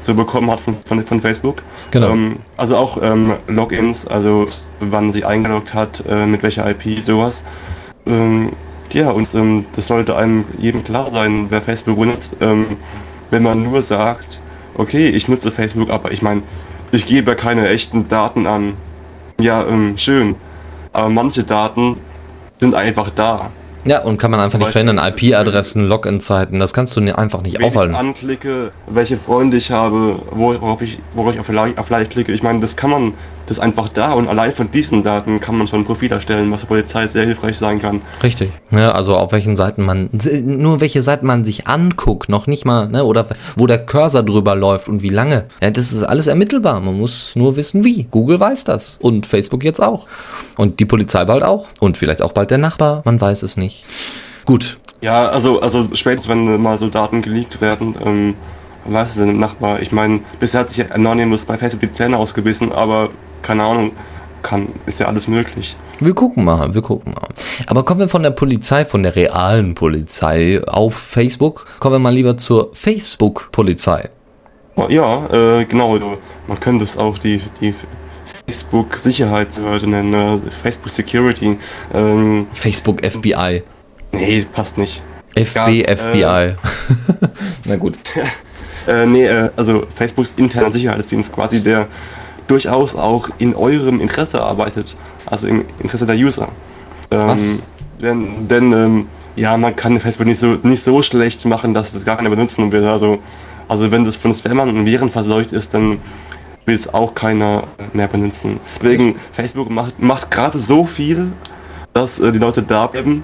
so bekommen hat von, von, von Facebook. Genau. Ähm, also auch ähm, Logins, also wann sie eingeloggt hat, äh, mit welcher IP, sowas. Ähm, ja, und ähm, das sollte einem jedem klar sein, wer Facebook benutzt, ähm, wenn man nur sagt, okay, ich nutze Facebook, aber ich meine, ich gebe keine echten Daten an. Ja, ähm, schön. Aber manche Daten sind einfach da. Ja, und kann man einfach nicht verändern. IP-Adressen, Login-Zeiten, das kannst du einfach nicht aufhalten. ich anklicke, welche Freunde ich habe, worauf ich, worauf ich auf auf like klicke. Ich meine, das kann man, das ist einfach da und allein von diesen Daten kann man schon ein Profil erstellen, was der Polizei sehr hilfreich sein kann. Richtig. Ja, also auf welchen Seiten man, nur welche Seiten man sich anguckt, noch nicht mal, ne, oder wo der Cursor drüber läuft und wie lange. Ja, das ist alles ermittelbar. Man muss nur wissen, wie. Google weiß das. Und Facebook jetzt auch. Und die Polizei bald auch. Und vielleicht auch bald der Nachbar. Man weiß es nicht. Gut. Ja, also, also spätestens wenn mal so Daten geleakt werden, ähm, weiß es im Nachbar. Ich meine, bisher hat sich Anonymous bei Facebook die Zähne ausgebissen, aber keine Ahnung, kann, ist ja alles möglich. Wir gucken mal, wir gucken mal. Aber kommen wir von der Polizei, von der realen Polizei auf Facebook, kommen wir mal lieber zur Facebook-Polizei. Oh, Ja, äh, genau. Man könnte es auch die, die Facebook-Sicherheitsbehörde nennen, äh, Facebook Security. Ähm, Facebook FBI. nee, passt nicht. FB, Ja, FBI. Na gut. Äh, nee, äh, also Facebooks interner Sicherheitsdienst quasi, der durchaus auch in eurem Interesse arbeitet, also im Interesse der User. Ähm, Was? Denn, denn ähm, ja, man kann Facebook nicht so, nicht so schlecht machen, dass es gar keiner benutzen will. Also, also wenn das von Spammern und Viren verseucht ist, dann will es auch keiner mehr benutzen. Deswegen, Facebook macht, macht gerade so viel, dass äh, die Leute da bleiben,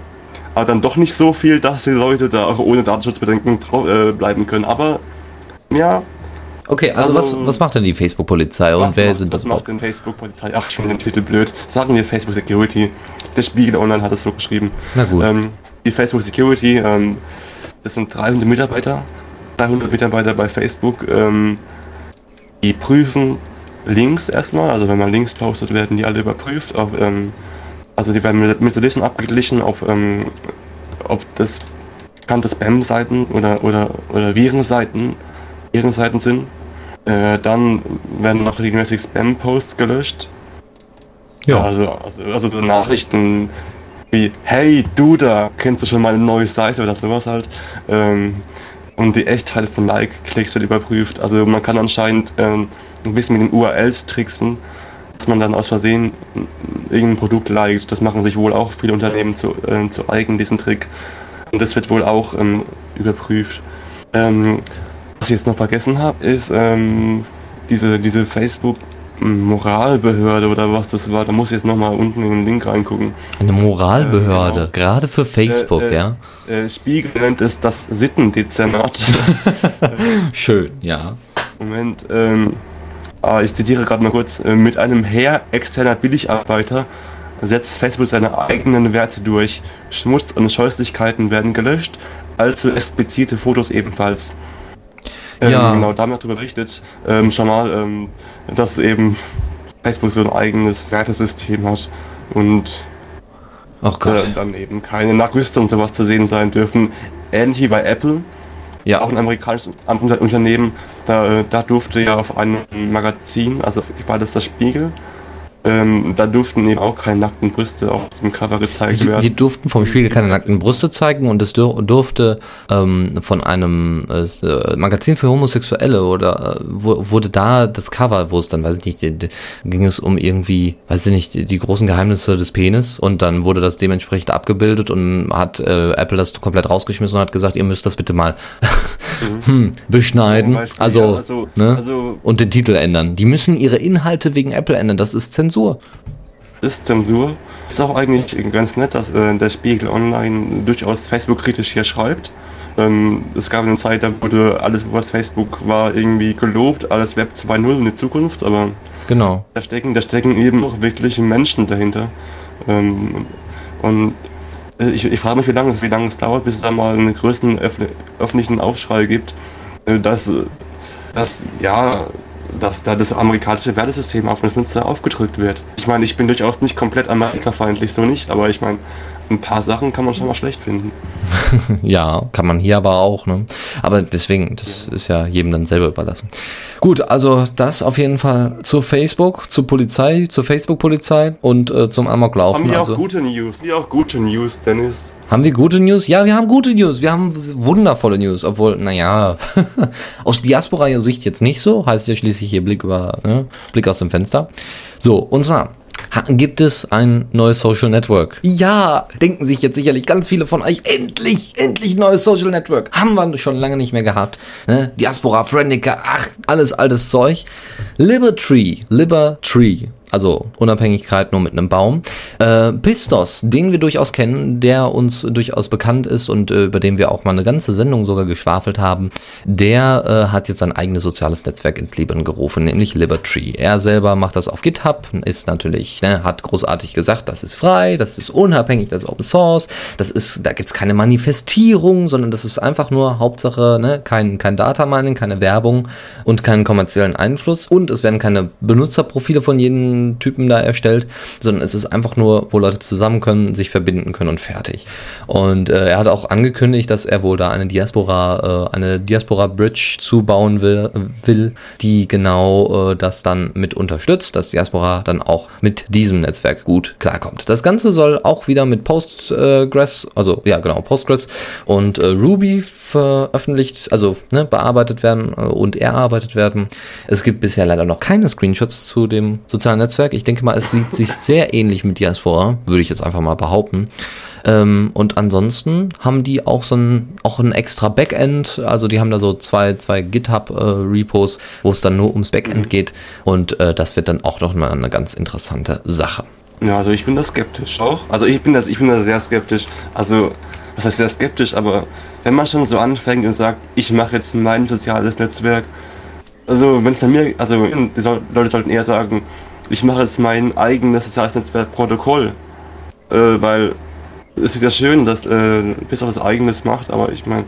aber dann doch nicht so viel, dass die Leute da auch ohne Datenschutzbedenken äh, bleiben können. Aber ja, Okay, also, Also- was, was macht denn die Facebook-Polizei und wer macht, sind das was macht denn Facebook-Polizei? Ach, ich finde den Titel blöd. Sagen wir Facebook Security. Der Spiegel Online hat es so geschrieben. Na gut. Ähm, die Facebook Security ähm, das sind 300 Mitarbeiter, 300 Mitarbeiter bei Facebook, ähm, die prüfen Links erstmal, also wenn man Links postet, werden die alle überprüft, ob, ähm, also die werden mit Methodisten abgeglichen, ob, ähm, ob das bekannte Spam-Seiten oder, oder, oder Virenseiten, Virenseiten sind. Äh, dann werden noch regelmäßig Spam-Posts gelöscht. Ja. Also, also, also so Nachrichten wie, hey, du da, kennst du schon mal eine neue Seite oder sowas halt. Ähm, und die Echtheit von Like-Klicks wird überprüft. Also man kann anscheinend ähm, ein bisschen mit den URLs tricksen, dass man dann aus Versehen irgendein Produkt liked. Das machen sich wohl auch viele Unternehmen zu, äh, zu eigen, diesen Trick. Und das wird wohl auch ähm, überprüft. Ähm, was ich jetzt noch vergessen habe, ist ähm, diese, diese Facebook Moralbehörde oder was das war. Da muss ich jetzt nochmal unten in den Link reingucken. Eine Moralbehörde, äh, genau. gerade für Facebook, äh, äh, ja. Äh, Spiegel nennt es das Sittendezernat. Schön, ja. Moment, ähm, ah, ich zitiere gerade mal kurz. Äh, mit einem Heer externer Billigarbeiter setzt Facebook seine eigenen Werte durch. Schmutz und Scheußlichkeiten werden gelöscht, allzu explizite Fotos ebenfalls. Ähm, ja. Genau, da haben wir darüber berichtet, ähm, schon mal, ähm, dass eben Facebook so ein eigenes Wertesystem hat und äh, dann eben keine Nachrüste und sowas zu sehen sein dürfen. Ähnlich wie bei Apple, ja. auch ein amerikanisches Unternehmen, da, äh, da durfte ja auf einem Magazin, also war das das Spiegel, ähm, da durften eben auch keine nackten Brüste auf dem Cover gezeigt die, werden. Die durften vom Spiegel keine nackten Brüste zeigen und es durfte ähm, von einem äh, Magazin für Homosexuelle oder äh, wurde da das Cover, wo es dann, weiß ich nicht, die, die, ging es um irgendwie, weiß ich nicht, die, die, großen Geheimnisse des Penis und dann wurde das dementsprechend abgebildet und hat äh, Apple das komplett rausgeschmissen und hat gesagt, ihr müsst das bitte mal mhm. hm, beschneiden. Beispiel, also, ja, also, ne? also, und den Titel ändern. Die müssen ihre Inhalte wegen Apple ändern. Das ist Zensur. Zensur. Ist Zensur. Ist auch eigentlich ganz nett, dass äh, der Spiegel Online durchaus Facebook-kritisch hier schreibt. Ähm, es gab eine Zeit, da wurde alles, was Facebook war, irgendwie gelobt, alles Web 2.0 in die Zukunft, aber genau. da, stecken, da stecken eben auch wirklich Menschen dahinter. Ähm, und äh, ich, ich frage mich, wie lange, wie lange es dauert, bis es da mal einen größten öffentlichen Aufschrei gibt, äh, dass, dass ja, dass da das amerikanische Wertesystem auf uns Nutzer aufgedrückt wird. Ich meine, ich bin durchaus nicht komplett amerikafeindlich, so nicht, aber ich meine, ein paar Sachen kann man schon mal schlecht finden. ja, kann man hier aber auch, ne? Aber deswegen, das ist ja jedem dann selber überlassen. Gut, also das auf jeden Fall zu Facebook, zur Polizei, zur Facebook-Polizei und äh, zum Amoklaufen. Haben wir also, auch gute News? Haben wir auch gute News, Dennis? Haben wir gute News? Ja, wir haben gute News. Wir haben wundervolle News, obwohl, naja, aus Diaspora-Sicht jetzt nicht so. Heißt ja schließlich hier Blick über, ne? Blick aus dem Fenster. So, und zwar gibt es ein neues Social Network. Ja, denken sich jetzt sicherlich ganz viele von euch, endlich, endlich neues Social Network. Haben wir schon lange nicht mehr gehabt. Ne? Diaspora, Friendica, ach, alles altes Zeug. Libertree, Libertree also Unabhängigkeit nur mit einem Baum. Äh, Pistos, den wir durchaus kennen, der uns durchaus bekannt ist und äh, über den wir auch mal eine ganze Sendung sogar geschwafelt haben, der äh, hat jetzt ein eigenes soziales Netzwerk ins Leben gerufen, nämlich Libertree. Er selber macht das auf GitHub, ist natürlich, ne, hat großartig gesagt, das ist frei, das ist unabhängig, das ist Open Source, das ist, da gibt's keine Manifestierung, sondern das ist einfach nur Hauptsache, ne, kein, kein Data Mining, keine Werbung und keinen kommerziellen Einfluss und es werden keine Benutzerprofile von jedem Typen da erstellt, sondern es ist einfach nur, wo Leute zusammen können, sich verbinden können und fertig. Und äh, er hat auch angekündigt, dass er wohl da eine Diaspora, äh, eine Diaspora Bridge zubauen will, will die genau äh, das dann mit unterstützt, dass Diaspora dann auch mit diesem Netzwerk gut klarkommt. Das Ganze soll auch wieder mit Postgres, also ja genau, Postgres und äh, Ruby veröffentlicht, also ne, bearbeitet werden äh, und erarbeitet werden. Es gibt bisher leider noch keine Screenshots zu dem sozialen Netzwerk. Ich denke mal, es sieht sich sehr ähnlich mit Diaspora, würde ich jetzt einfach mal behaupten. Ähm, und ansonsten haben die auch so ein, auch ein extra Backend. Also die haben da so zwei, zwei GitHub-Repos, äh, wo es dann nur ums Backend mhm. geht. Und äh, das wird dann auch noch mal eine ganz interessante Sache. Ja, also ich bin da skeptisch auch. Also ich bin da, ich bin da sehr skeptisch. Also was heißt sehr skeptisch, aber wenn man schon so anfängt und sagt, ich mache jetzt mein soziales Netzwerk, also wenn es bei mir, also die Leute sollten eher sagen, ich mache jetzt mein eigenes soziales Netzwerk Protokoll, äh, weil es ist ja schön, dass äh, bis auf das eigenes macht, aber ich meine,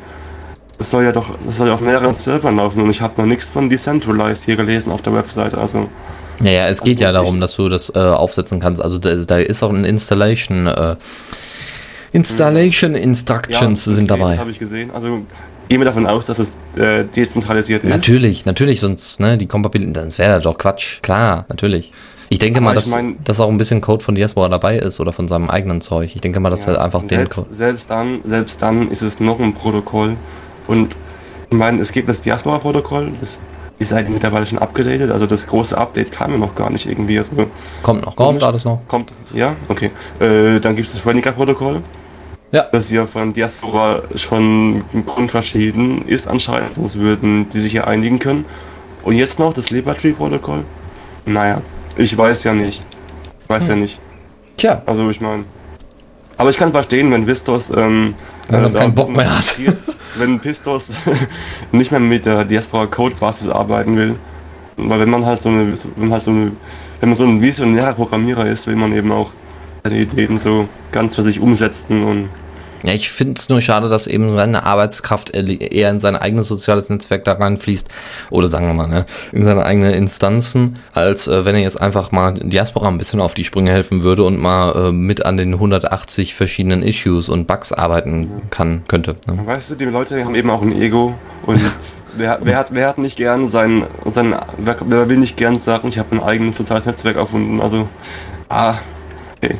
das soll ja doch, das soll ja auf mehreren Servern laufen und ich habe noch nichts von Decentralized hier gelesen auf der Webseite. Also Ja, ja, es geht Also ja darum, dass du das äh, aufsetzen kannst. Also da, da ist auch ein Installation, äh, Installation Instructions ja, sind okay, dabei. Das habe ich gesehen. Also gehen wir davon aus, dass es äh, dezentralisiert ist. Natürlich, natürlich, sonst, ne, die Kompatibilität, das wäre doch Quatsch. Klar, natürlich. Ich denke Aber mal, ich dass, mein- dass auch ein bisschen Code von Diaspora dabei ist oder von seinem eigenen Zeug. Ich denke mal, dass Ja, er einfach den selbst, Code. selbst dann, selbst dann ist es noch ein Protokoll. Und ich meine, es gibt das Diaspora-Protokoll, das ist halt mittlerweile schon abgedatet. Also das große Update kam ja noch gar nicht irgendwie. Also Kommt noch, kommt alles noch. kommt, ja, okay. Äh, dann gibt es das Renica-Protokoll. Ja. Das ja von Diaspora schon grundverschieden ist anscheinend, sonst würden die sich ja einigen können. Und jetzt noch das Liberty-Protokoll. Naja, ich weiß ja nicht. Ich weiß ja Hm. nicht. Tja, Also ich meine. Aber ich kann verstehen, wenn Vistos ähm, Langsam da keinen ein Bock mehr hat. Wenn Pistos nicht mehr mit der Diaspora Code Basis arbeiten will. Weil wenn man halt so eine, wenn man halt so eine, wenn man so ein visionärer Programmierer ist, will man eben auch seine Ideen so ganz für sich umsetzen und Ja, ich finde es nur schade, dass eben seine Arbeitskraft eher in sein eigenes soziales Netzwerk da reinfließt. Oder sagen wir mal, ne, in seine eigenen Instanzen, als äh, wenn er jetzt einfach mal Diaspora ein bisschen auf die Sprünge helfen würde und mal äh, mit an den 180 verschiedenen Issues und Bugs arbeiten kann, könnte. Ne? Weißt du, die Leute haben eben auch ein Ego und wer, wer, hat, wer hat nicht gern sein, sein wer, wer will nicht gern sagen, ich habe ein eigenes soziales Netzwerk erfunden, also ah, okay.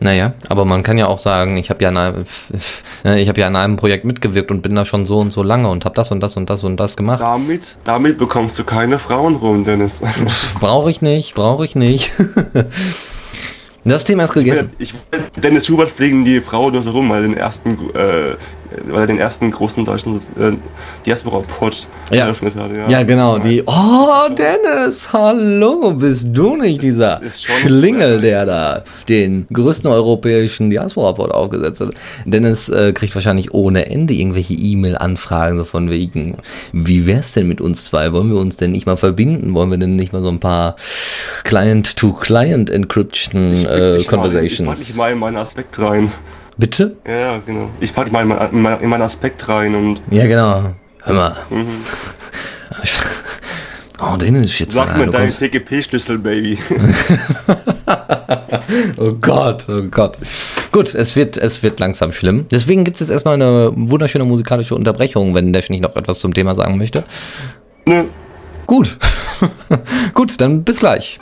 Naja, aber man kann ja auch sagen, ich habe ja, einem- ne, ich hab ja an einem Projekt mitgewirkt und bin da schon so und so lange und habe das und das und das und das gemacht. Damit, damit bekommst du keine Frauen rum, Dennis. Brauche ich nicht, brauche ich nicht. Das Thema ist gegessen. Ich, Dennis Schubert fliegen die Frau nur so rum, weil den ersten, äh, weil er den ersten großen deutschen äh, Diaspora-Pod Ja. eröffnet hat. Ja, genau, die. Oh, Dennis, hallo, bist du nicht dieser Schlingel, der da den größten europäischen Diaspora-Pod aufgesetzt hat? Dennis äh, kriegt wahrscheinlich ohne Ende irgendwelche E-Mail-Anfragen so von wegen, wie wär's denn mit uns zwei? Wollen wir uns denn nicht mal verbinden? Wollen wir denn nicht mal so ein paar Client-to-Client-Encryption Ich, äh, ich, ich dich mal in meinen Aspekt rein. Bitte? Ja, genau. Ich packe mal in mein- in mein- in meinen Aspekt rein und Ja, genau. Hör mal. mhm. Oh, Dennis, jetzt sag mir deinen kommst- TGP-Schlüssel, Baby. Oh Gott, oh Gott. Gut, es wird, es wird langsam schlimm. Deswegen gibt es jetzt erstmal eine wunderschöne musikalische Unterbrechung, wenn Dash nicht noch etwas zum Thema sagen möchte. Nö. Gut. Gut, dann bis gleich.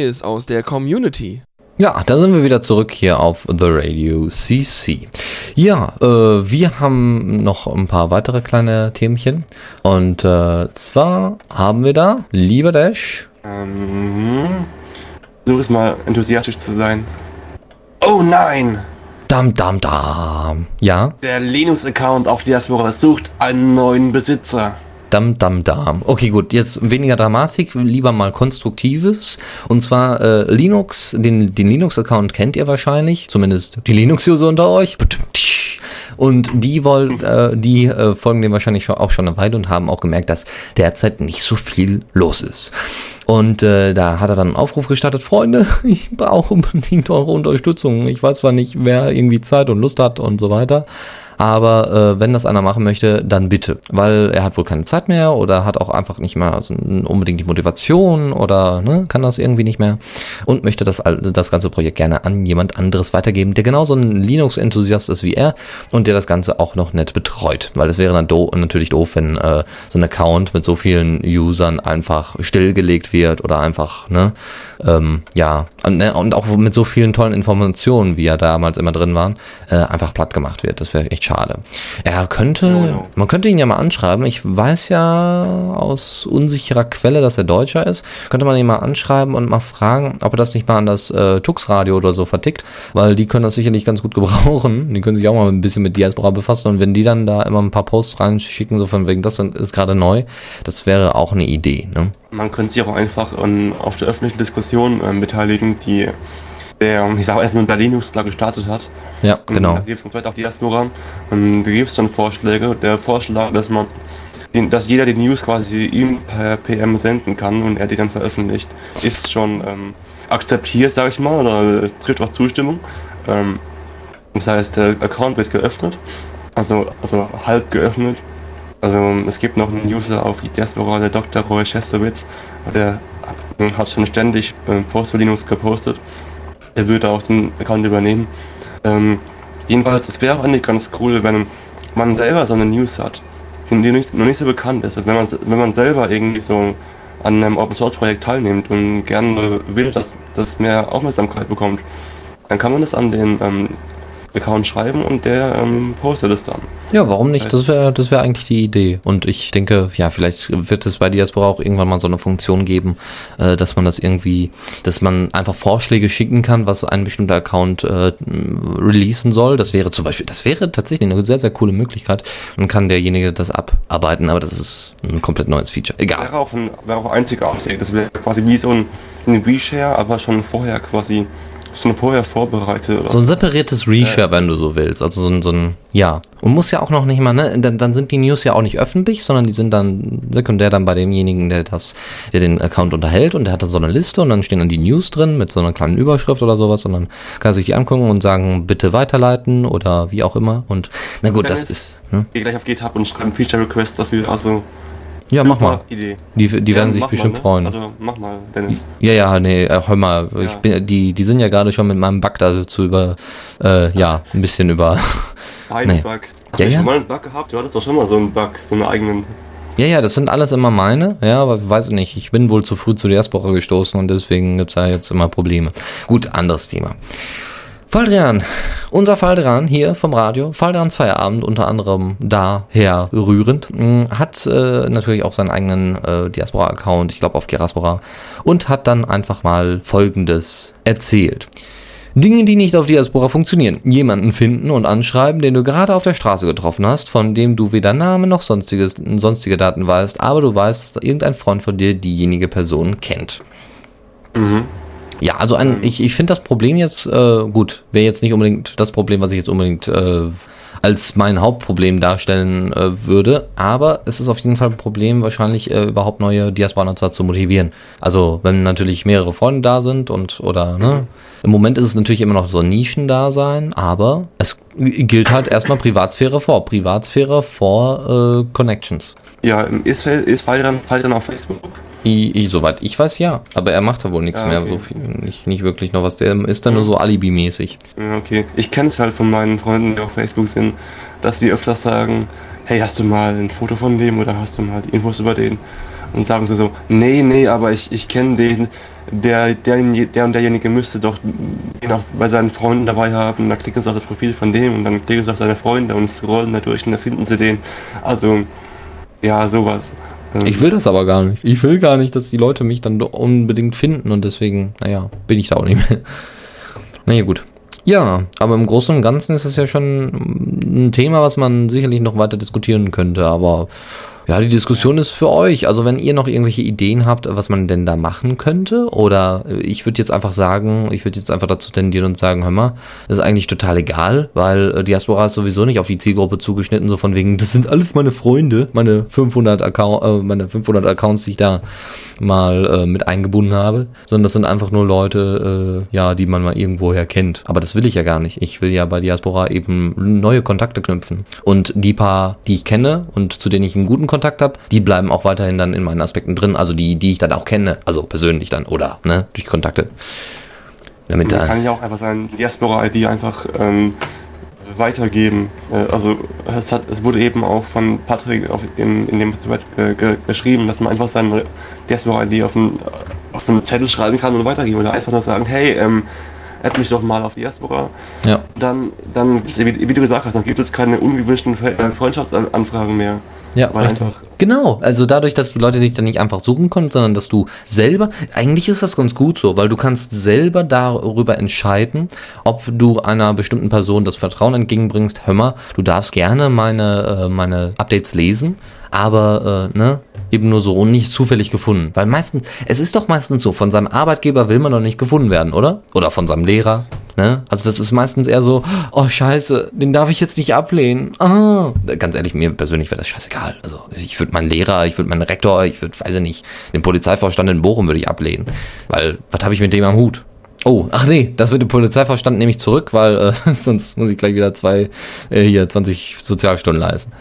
Neues aus der Community. Ja, da sind wir wieder zurück hier auf The Radio CC. Ja, äh, wir haben noch ein paar weitere kleine Themchen. Und äh, zwar haben wir da, lieber Dash, Ähm, versuch es mal enthusiastisch zu sein. Oh nein! dam dam dam. Ja, Der Linux-Account auf Diaspora sucht einen neuen Besitzer. Dam, dam, dam. Okay, gut, jetzt weniger Dramatik, lieber mal Konstruktives. Und zwar äh, Linux, den, den Linux-Account kennt ihr wahrscheinlich, zumindest die Linux-User unter euch. Und die wollen, äh, die äh, folgen dem wahrscheinlich schon, auch schon eine Weile und haben auch gemerkt, dass derzeit nicht so viel los ist. Und äh, da hat er dann einen Aufruf gestartet, Freunde, ich brauche unbedingt eure Unterstützung. Ich weiß zwar nicht, wer irgendwie Zeit und Lust hat und so weiter. Aber äh, wenn das einer machen möchte, dann bitte. Weil er hat wohl keine Zeit mehr oder hat auch einfach nicht mehr so unbedingt die Motivation oder ne, kann das irgendwie nicht mehr und möchte das, das ganze Projekt gerne an jemand anderes weitergeben, der genauso ein Linux-Enthusiast ist wie er und der das Ganze auch noch nett betreut. Weil es wäre dann do natürlich doof, wenn äh, so ein Account mit so vielen Usern einfach stillgelegt wird oder einfach, ne, ähm, ja, und, ne, und auch mit so vielen tollen Informationen, wie er damals immer drin waren, äh, einfach platt gemacht wird. Das wäre echt schade. Er könnte, No, no. man könnte ihn ja mal anschreiben. Ich weiß ja aus unsicherer Quelle, dass er Deutscher ist. Könnte man ihn mal anschreiben und mal fragen, ob er das nicht mal an das äh, Tux-Radio oder so vertickt, weil die können das sicherlich ganz gut gebrauchen. Die können sich auch mal ein bisschen mit Diaspora befassen und wenn die dann da immer ein paar Posts reinschicken, so von wegen, das ist gerade neu, das wäre auch eine Idee. Ne? Man könnte sich auch einfach ähm, auf der öffentlichen Diskussion ähm, beteiligen, die der, ich sage erstmal, der Linux da gestartet hat. Ja, Und genau. Da gibt es vielleicht auch Diaspora. Und da gibt es dann Vorschläge. Der Vorschlag, dass man den, dass jeder die News quasi ihm per PM senden kann und er die dann veröffentlicht, ist schon ähm, akzeptiert, sage ich mal, oder trifft auch Zustimmung. Ähm, das heißt, der Account wird geöffnet, also, also halb geöffnet. Also es gibt noch einen User auf Diaspora, der Dr. Roy Chestowitz, der hat schon ständig äh, Post Linux gepostet. Er würde auch den Account übernehmen. Ähm, jedenfalls, es wäre auch eigentlich ganz cool, wenn man selber so eine News hat, die nicht, noch nicht so bekannt ist. Also wenn man, wenn man selber irgendwie so an einem Open Source Projekt teilnimmt und gerne will, dass das mehr Aufmerksamkeit bekommt, dann kann man das an den ähm, Account schreiben und der ähm, postet es dann. Ja, warum nicht? Das wäre das wäre eigentlich die Idee. Und ich denke, ja, vielleicht wird es bei Diaspora auch irgendwann mal so eine Funktion geben, äh, dass man das irgendwie, dass man einfach Vorschläge schicken kann, was ein bestimmter Account äh, releasen soll. Das wäre zum Beispiel, das wäre tatsächlich eine sehr, sehr coole Möglichkeit. Dann kann derjenige das abarbeiten, aber das ist ein komplett neues Feature. Egal. Wäre auch, ein, wäre auch einzigartig. Das wäre quasi wie so ein, ein Reshare, aber schon vorher quasi schon vorher vorbereitet. Oder so ein separiertes Reshare, ja. wenn du so willst. Also so ein, so ein, ja. Und muss ja auch noch nicht mal, ne, dann, dann sind die News ja auch nicht öffentlich, sondern die sind dann sekundär dann bei demjenigen, der das, der den Account unterhält und der hat da so eine Liste und dann stehen dann die News drin mit so einer kleinen Überschrift oder sowas und dann kann er sich die angucken und sagen, bitte weiterleiten oder wie auch immer. Und na gut, das ist. Ne? Geh gleich auf GitHub und schreiben Feature Request dafür, also ja, mach mal. Idee. Die, die ja, werden sich bestimmt mal, ne? freuen. Also mach mal, Dennis. Ja, ja, nee, äh, hör mal. Ja. Ich bin, die, die sind ja gerade schon mit meinem Bug da zu über, äh, ja, ein bisschen über. Ein nee. Bug. Hast ja, du ja? schon mal einen Bug gehabt? Du hattest doch schon mal so einen Bug, so einen eigenen. Ja, ja, das sind alles immer meine, ja, aber weiß ich nicht. Ich bin wohl zu früh zu der Diaspora gestoßen und deswegen gibt's da jetzt immer Probleme. Gut, anderes Thema. Faldrian, unser Faldrian hier vom Radio, Faldrians Feierabend unter anderem daher rührend, mm, hat äh, natürlich auch seinen eigenen äh, Diaspora-Account, ich glaube auf Geraspora, und hat dann einfach mal Folgendes erzählt. Dinge, die nicht auf Diaspora funktionieren. Jemanden finden und anschreiben, den du gerade auf der Straße getroffen hast, von dem du weder Name noch sonstiges, sonstige Daten weißt, aber du weißt, dass irgendein Freund von dir diejenige Person kennt. Mhm. Ja, also ein, ich, ich finde das Problem jetzt, äh, gut, wäre jetzt nicht unbedingt das Problem, was ich jetzt unbedingt äh, als mein Hauptproblem darstellen äh, würde, aber es ist auf jeden Fall ein Problem, wahrscheinlich äh, überhaupt neue Diaspora-Nutzer zu motivieren. Also wenn natürlich mehrere Freunde da sind und oder ne, im Moment ist es natürlich immer noch so ein Nischendasein, aber es gilt halt erstmal Privatsphäre vor, Privatsphäre vor äh, Connections. Ja, ist, ist Fall dran, Fall dran auf Facebook. I, I, soweit ich weiß, ja. Aber er macht da wohl nichts ah, okay. mehr, so viel, nicht, nicht wirklich noch was. Der ist dann nur so Alibi-mäßig. Okay. Ich kenne es halt von meinen Freunden, die auf Facebook sind, dass sie öfters sagen, hey, hast du mal ein Foto von dem oder hast du mal Infos über den? Und sagen sie so, nee, nee, aber ich, ich kenne den, der, der, der und derjenige müsste doch ihn auch bei seinen Freunden dabei haben. Da klicken sie auf das Profil von dem und dann klicken sie auf seine Freunde und scrollen da durch und da finden sie den. Also, ja, sowas. Ähm, ich will das aber gar nicht. Ich will gar nicht, dass die Leute mich dann unbedingt finden und deswegen, naja, bin ich da auch nicht mehr. Naja, gut. Ja, aber im Großen und Ganzen ist es ja schon ein Thema, was man sicherlich noch weiter diskutieren könnte, aber ja, die Diskussion ist für euch. Also wenn ihr noch irgendwelche Ideen habt, was man denn da machen könnte, oder ich würde jetzt einfach sagen, ich würde jetzt einfach dazu tendieren und sagen, hör mal, das ist eigentlich total egal, weil äh, Diaspora ist sowieso nicht auf die Zielgruppe zugeschnitten, so von wegen, das sind alles meine Freunde, meine 500 Account, äh, meine 500 Accounts, die ich da mal äh, mit eingebunden habe, sondern das sind einfach nur Leute, äh, ja, die man mal irgendwoher kennt. Aber das will ich ja gar nicht. Ich will ja bei Diaspora eben neue Kontakte knüpfen. Und die paar, die ich kenne und zu denen ich einen guten Kontakt habe, die bleiben auch weiterhin dann in meinen Aspekten drin. Also die, die ich dann auch kenne, also persönlich dann oder ne, durch Kontakte. Damit Man kann ja auch einfach seine Diaspora-ID einfach ähm, weitergeben. Äh, also es, hat, es wurde eben auch von Patrick auf, in, in dem Thread äh, geschrieben, dass man einfach seine Diaspora-ID auf einen, auf einen Zettel schreiben kann und weitergeben oder einfach nur sagen, hey, ähm, add mich doch mal auf Diaspora. Ja. Dann, dann wie, wie du gesagt hast, dann gibt es keine ungewünschten äh, Freundschaftsanfragen mehr. Ja, Weil einfach. Genau, also dadurch, dass die Leute dich dann nicht einfach suchen können, sondern dass du selber, eigentlich ist das ganz gut so, weil du kannst selber darüber entscheiden, ob du einer bestimmten Person das Vertrauen entgegenbringst, hör mal, du darfst gerne meine, äh, meine Updates lesen, aber, äh, ne, eben nur so und nicht zufällig gefunden. Weil meistens, es ist doch meistens so, von seinem Arbeitgeber will man doch nicht gefunden werden, oder? Oder von seinem Lehrer. Ne? Also das ist meistens eher so, oh scheiße, den darf ich jetzt nicht ablehnen. Ah. Ganz ehrlich, mir persönlich wäre das scheißegal. Also ich würde meinen Lehrer, ich würde meinen Rektor, ich würde, weiß ich nicht, den Polizeivorstand in Bochum würde ich ablehnen. Weil, was habe ich mit dem am Hut? Oh, ach nee, das mit dem Polizeivorstand nehme ich zurück, weil äh, sonst muss ich gleich wieder zwei, äh, hier 20 Sozialstunden leisten.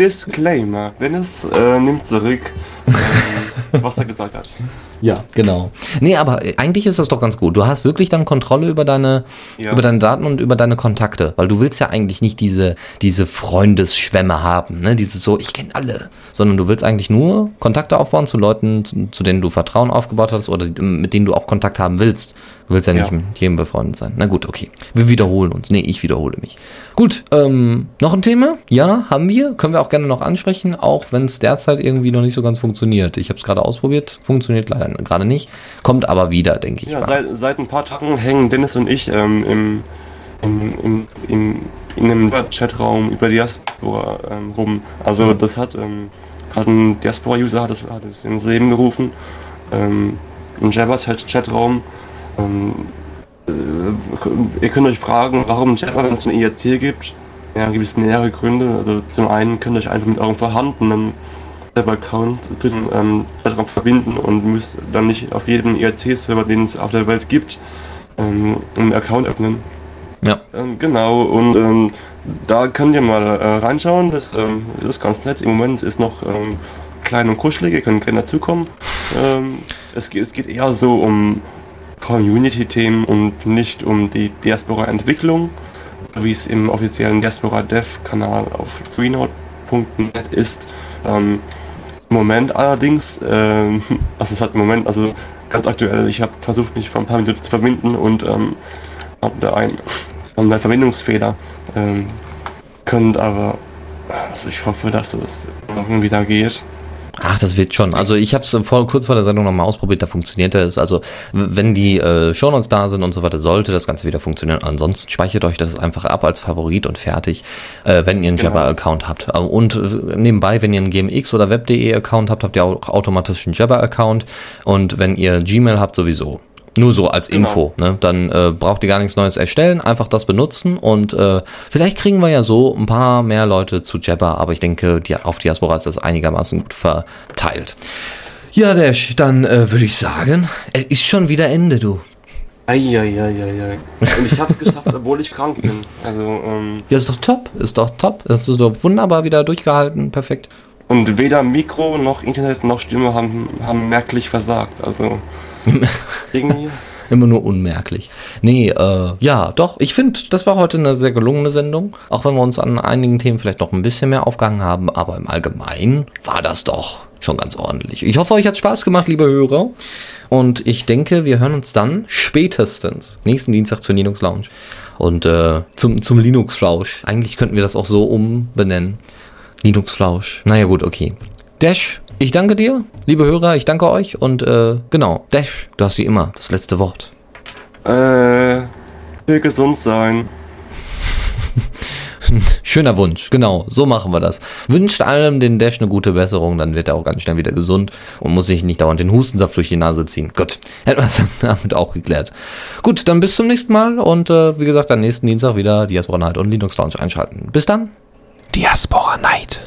Disclaimer. Dennis äh, nimmt zurück, ähm, was er gesagt hat. Ja, genau. Nee, aber eigentlich ist das doch ganz gut. Du hast wirklich dann Kontrolle über deine, Ja. über deine Daten und über deine Kontakte. Weil du willst ja eigentlich nicht diese, diese Freundesschwämme haben, ne? Diese so, ich kenne alle. Sondern du willst eigentlich nur Kontakte aufbauen zu Leuten, zu, zu denen du Vertrauen aufgebaut hast oder mit denen du auch Kontakt haben willst. Du willst ja nicht Ja. mit jedem befreundet sein. Na gut, okay. Wir wiederholen uns. Nee, ich wiederhole mich. Gut, ähm, noch ein Thema? Ja, haben wir. Können wir auch gerne noch ansprechen, auch wenn es derzeit irgendwie noch nicht so ganz funktioniert. Ich habe es gerade ausprobiert, funktioniert leider gerade nicht. Kommt aber wieder, denke ich Ja, mal. seit, seit ein paar Tagen hängen Dennis und ich ähm, im, im, im, im, in einem Chatraum über Diaspora ähm, rum. Also das hat, ähm, hat ein Diaspora-User hat es, hat es ins Leben gerufen. Ähm, ein Jabber-Chatraum. Ähm, äh, ihr könnt euch fragen, warum wenn es ein IRC gibt. Ja, gibt es mehrere Gründe. Also zum einen könnt ihr euch einfach mit eurem vorhandenen Server-Account zu dem ähm, verbinden und müsst dann nicht auf jedem IRC-Server, den es auf der Welt gibt, ähm, einen Account öffnen. Ja. Ähm, genau, und ähm, da könnt ihr mal äh, reinschauen. Das, ähm, das ist ganz nett. Im Moment ist noch ähm, klein und kuschelig, ihr könnt gerne dazukommen. Ähm, es, es geht eher so um Community-Themen und nicht um die Diaspora-Entwicklung, wie es im offiziellen Diaspora-Dev-Kanal auf freenode.net ist. Ähm, Im Moment allerdings, ähm, also es hat im Moment, also ganz aktuell, ich habe versucht, mich vor ein paar Minuten zu verbinden und ähm, habe da ein, einen Verbindungsfehler. Ähm, könnt aber, also ich hoffe, dass es irgendwie da geht. Ach, das wird schon. Also ich habe es vor kurz vor der Sendung nochmal ausprobiert, da funktioniert es. Also wenn die äh, Shownotes da sind und so weiter, sollte das Ganze wieder funktionieren. Ansonsten speichert euch das einfach ab als Favorit und fertig, äh, wenn ihr einen Genau. Jabber-Account habt. Und äh, nebenbei, wenn ihr einen GMX oder Web.de-Account habt, habt ihr auch automatisch einen Jabber-Account. Und wenn ihr Gmail habt, sowieso. Nur so als Genau. Info. Ne? Dann äh, braucht ihr gar nichts Neues erstellen, einfach das benutzen und äh, vielleicht kriegen wir ja so ein paar mehr Leute zu Jabber, aber ich denke, die, auf Diaspora ist das einigermaßen gut verteilt. Ja, Dash, dann äh, würde ich sagen, es ist schon wieder Ende, du. Eieieiei. Und ich habe es geschafft, obwohl ich krank bin. Also, ähm, Ja, ist doch top, ist doch top. Das ist doch wunderbar wieder durchgehalten, perfekt. und weder Mikro noch Internet noch Stimme haben, haben merklich versagt. Also, irgendwie. Immer nur unmerklich. Nee, äh, ja, doch, ich finde, das war heute eine sehr gelungene Sendung. Auch wenn wir uns an einigen Themen vielleicht noch ein bisschen mehr aufgehangen haben, aber im Allgemeinen war das doch schon ganz ordentlich. Ich hoffe, euch hat Spaß gemacht, liebe Hörer. Und ich denke, wir hören uns dann spätestens nächsten Dienstag zur Linux Lounge. Und äh, zum, zum Linux Flausch. Eigentlich könnten wir das auch so umbenennen. Linux Flausch. Naja, gut, okay. Dash, ich danke dir, liebe Hörer, ich danke euch und äh, genau, Dash, du hast wie immer das letzte Wort. Äh, will gesund sein. Schöner Wunsch, genau, so machen wir das. Wünscht allem den Dash eine gute Besserung, dann wird er auch ganz schnell wieder gesund und muss sich nicht dauernd den Hustensaft durch die Nase ziehen. Gut, hätten wir es damit auch geklärt. Gut, dann bis zum nächsten Mal und äh, wie gesagt, am nächsten Dienstag wieder Diaspora Night und Linux Lounge einschalten. Bis dann. Diaspora Night.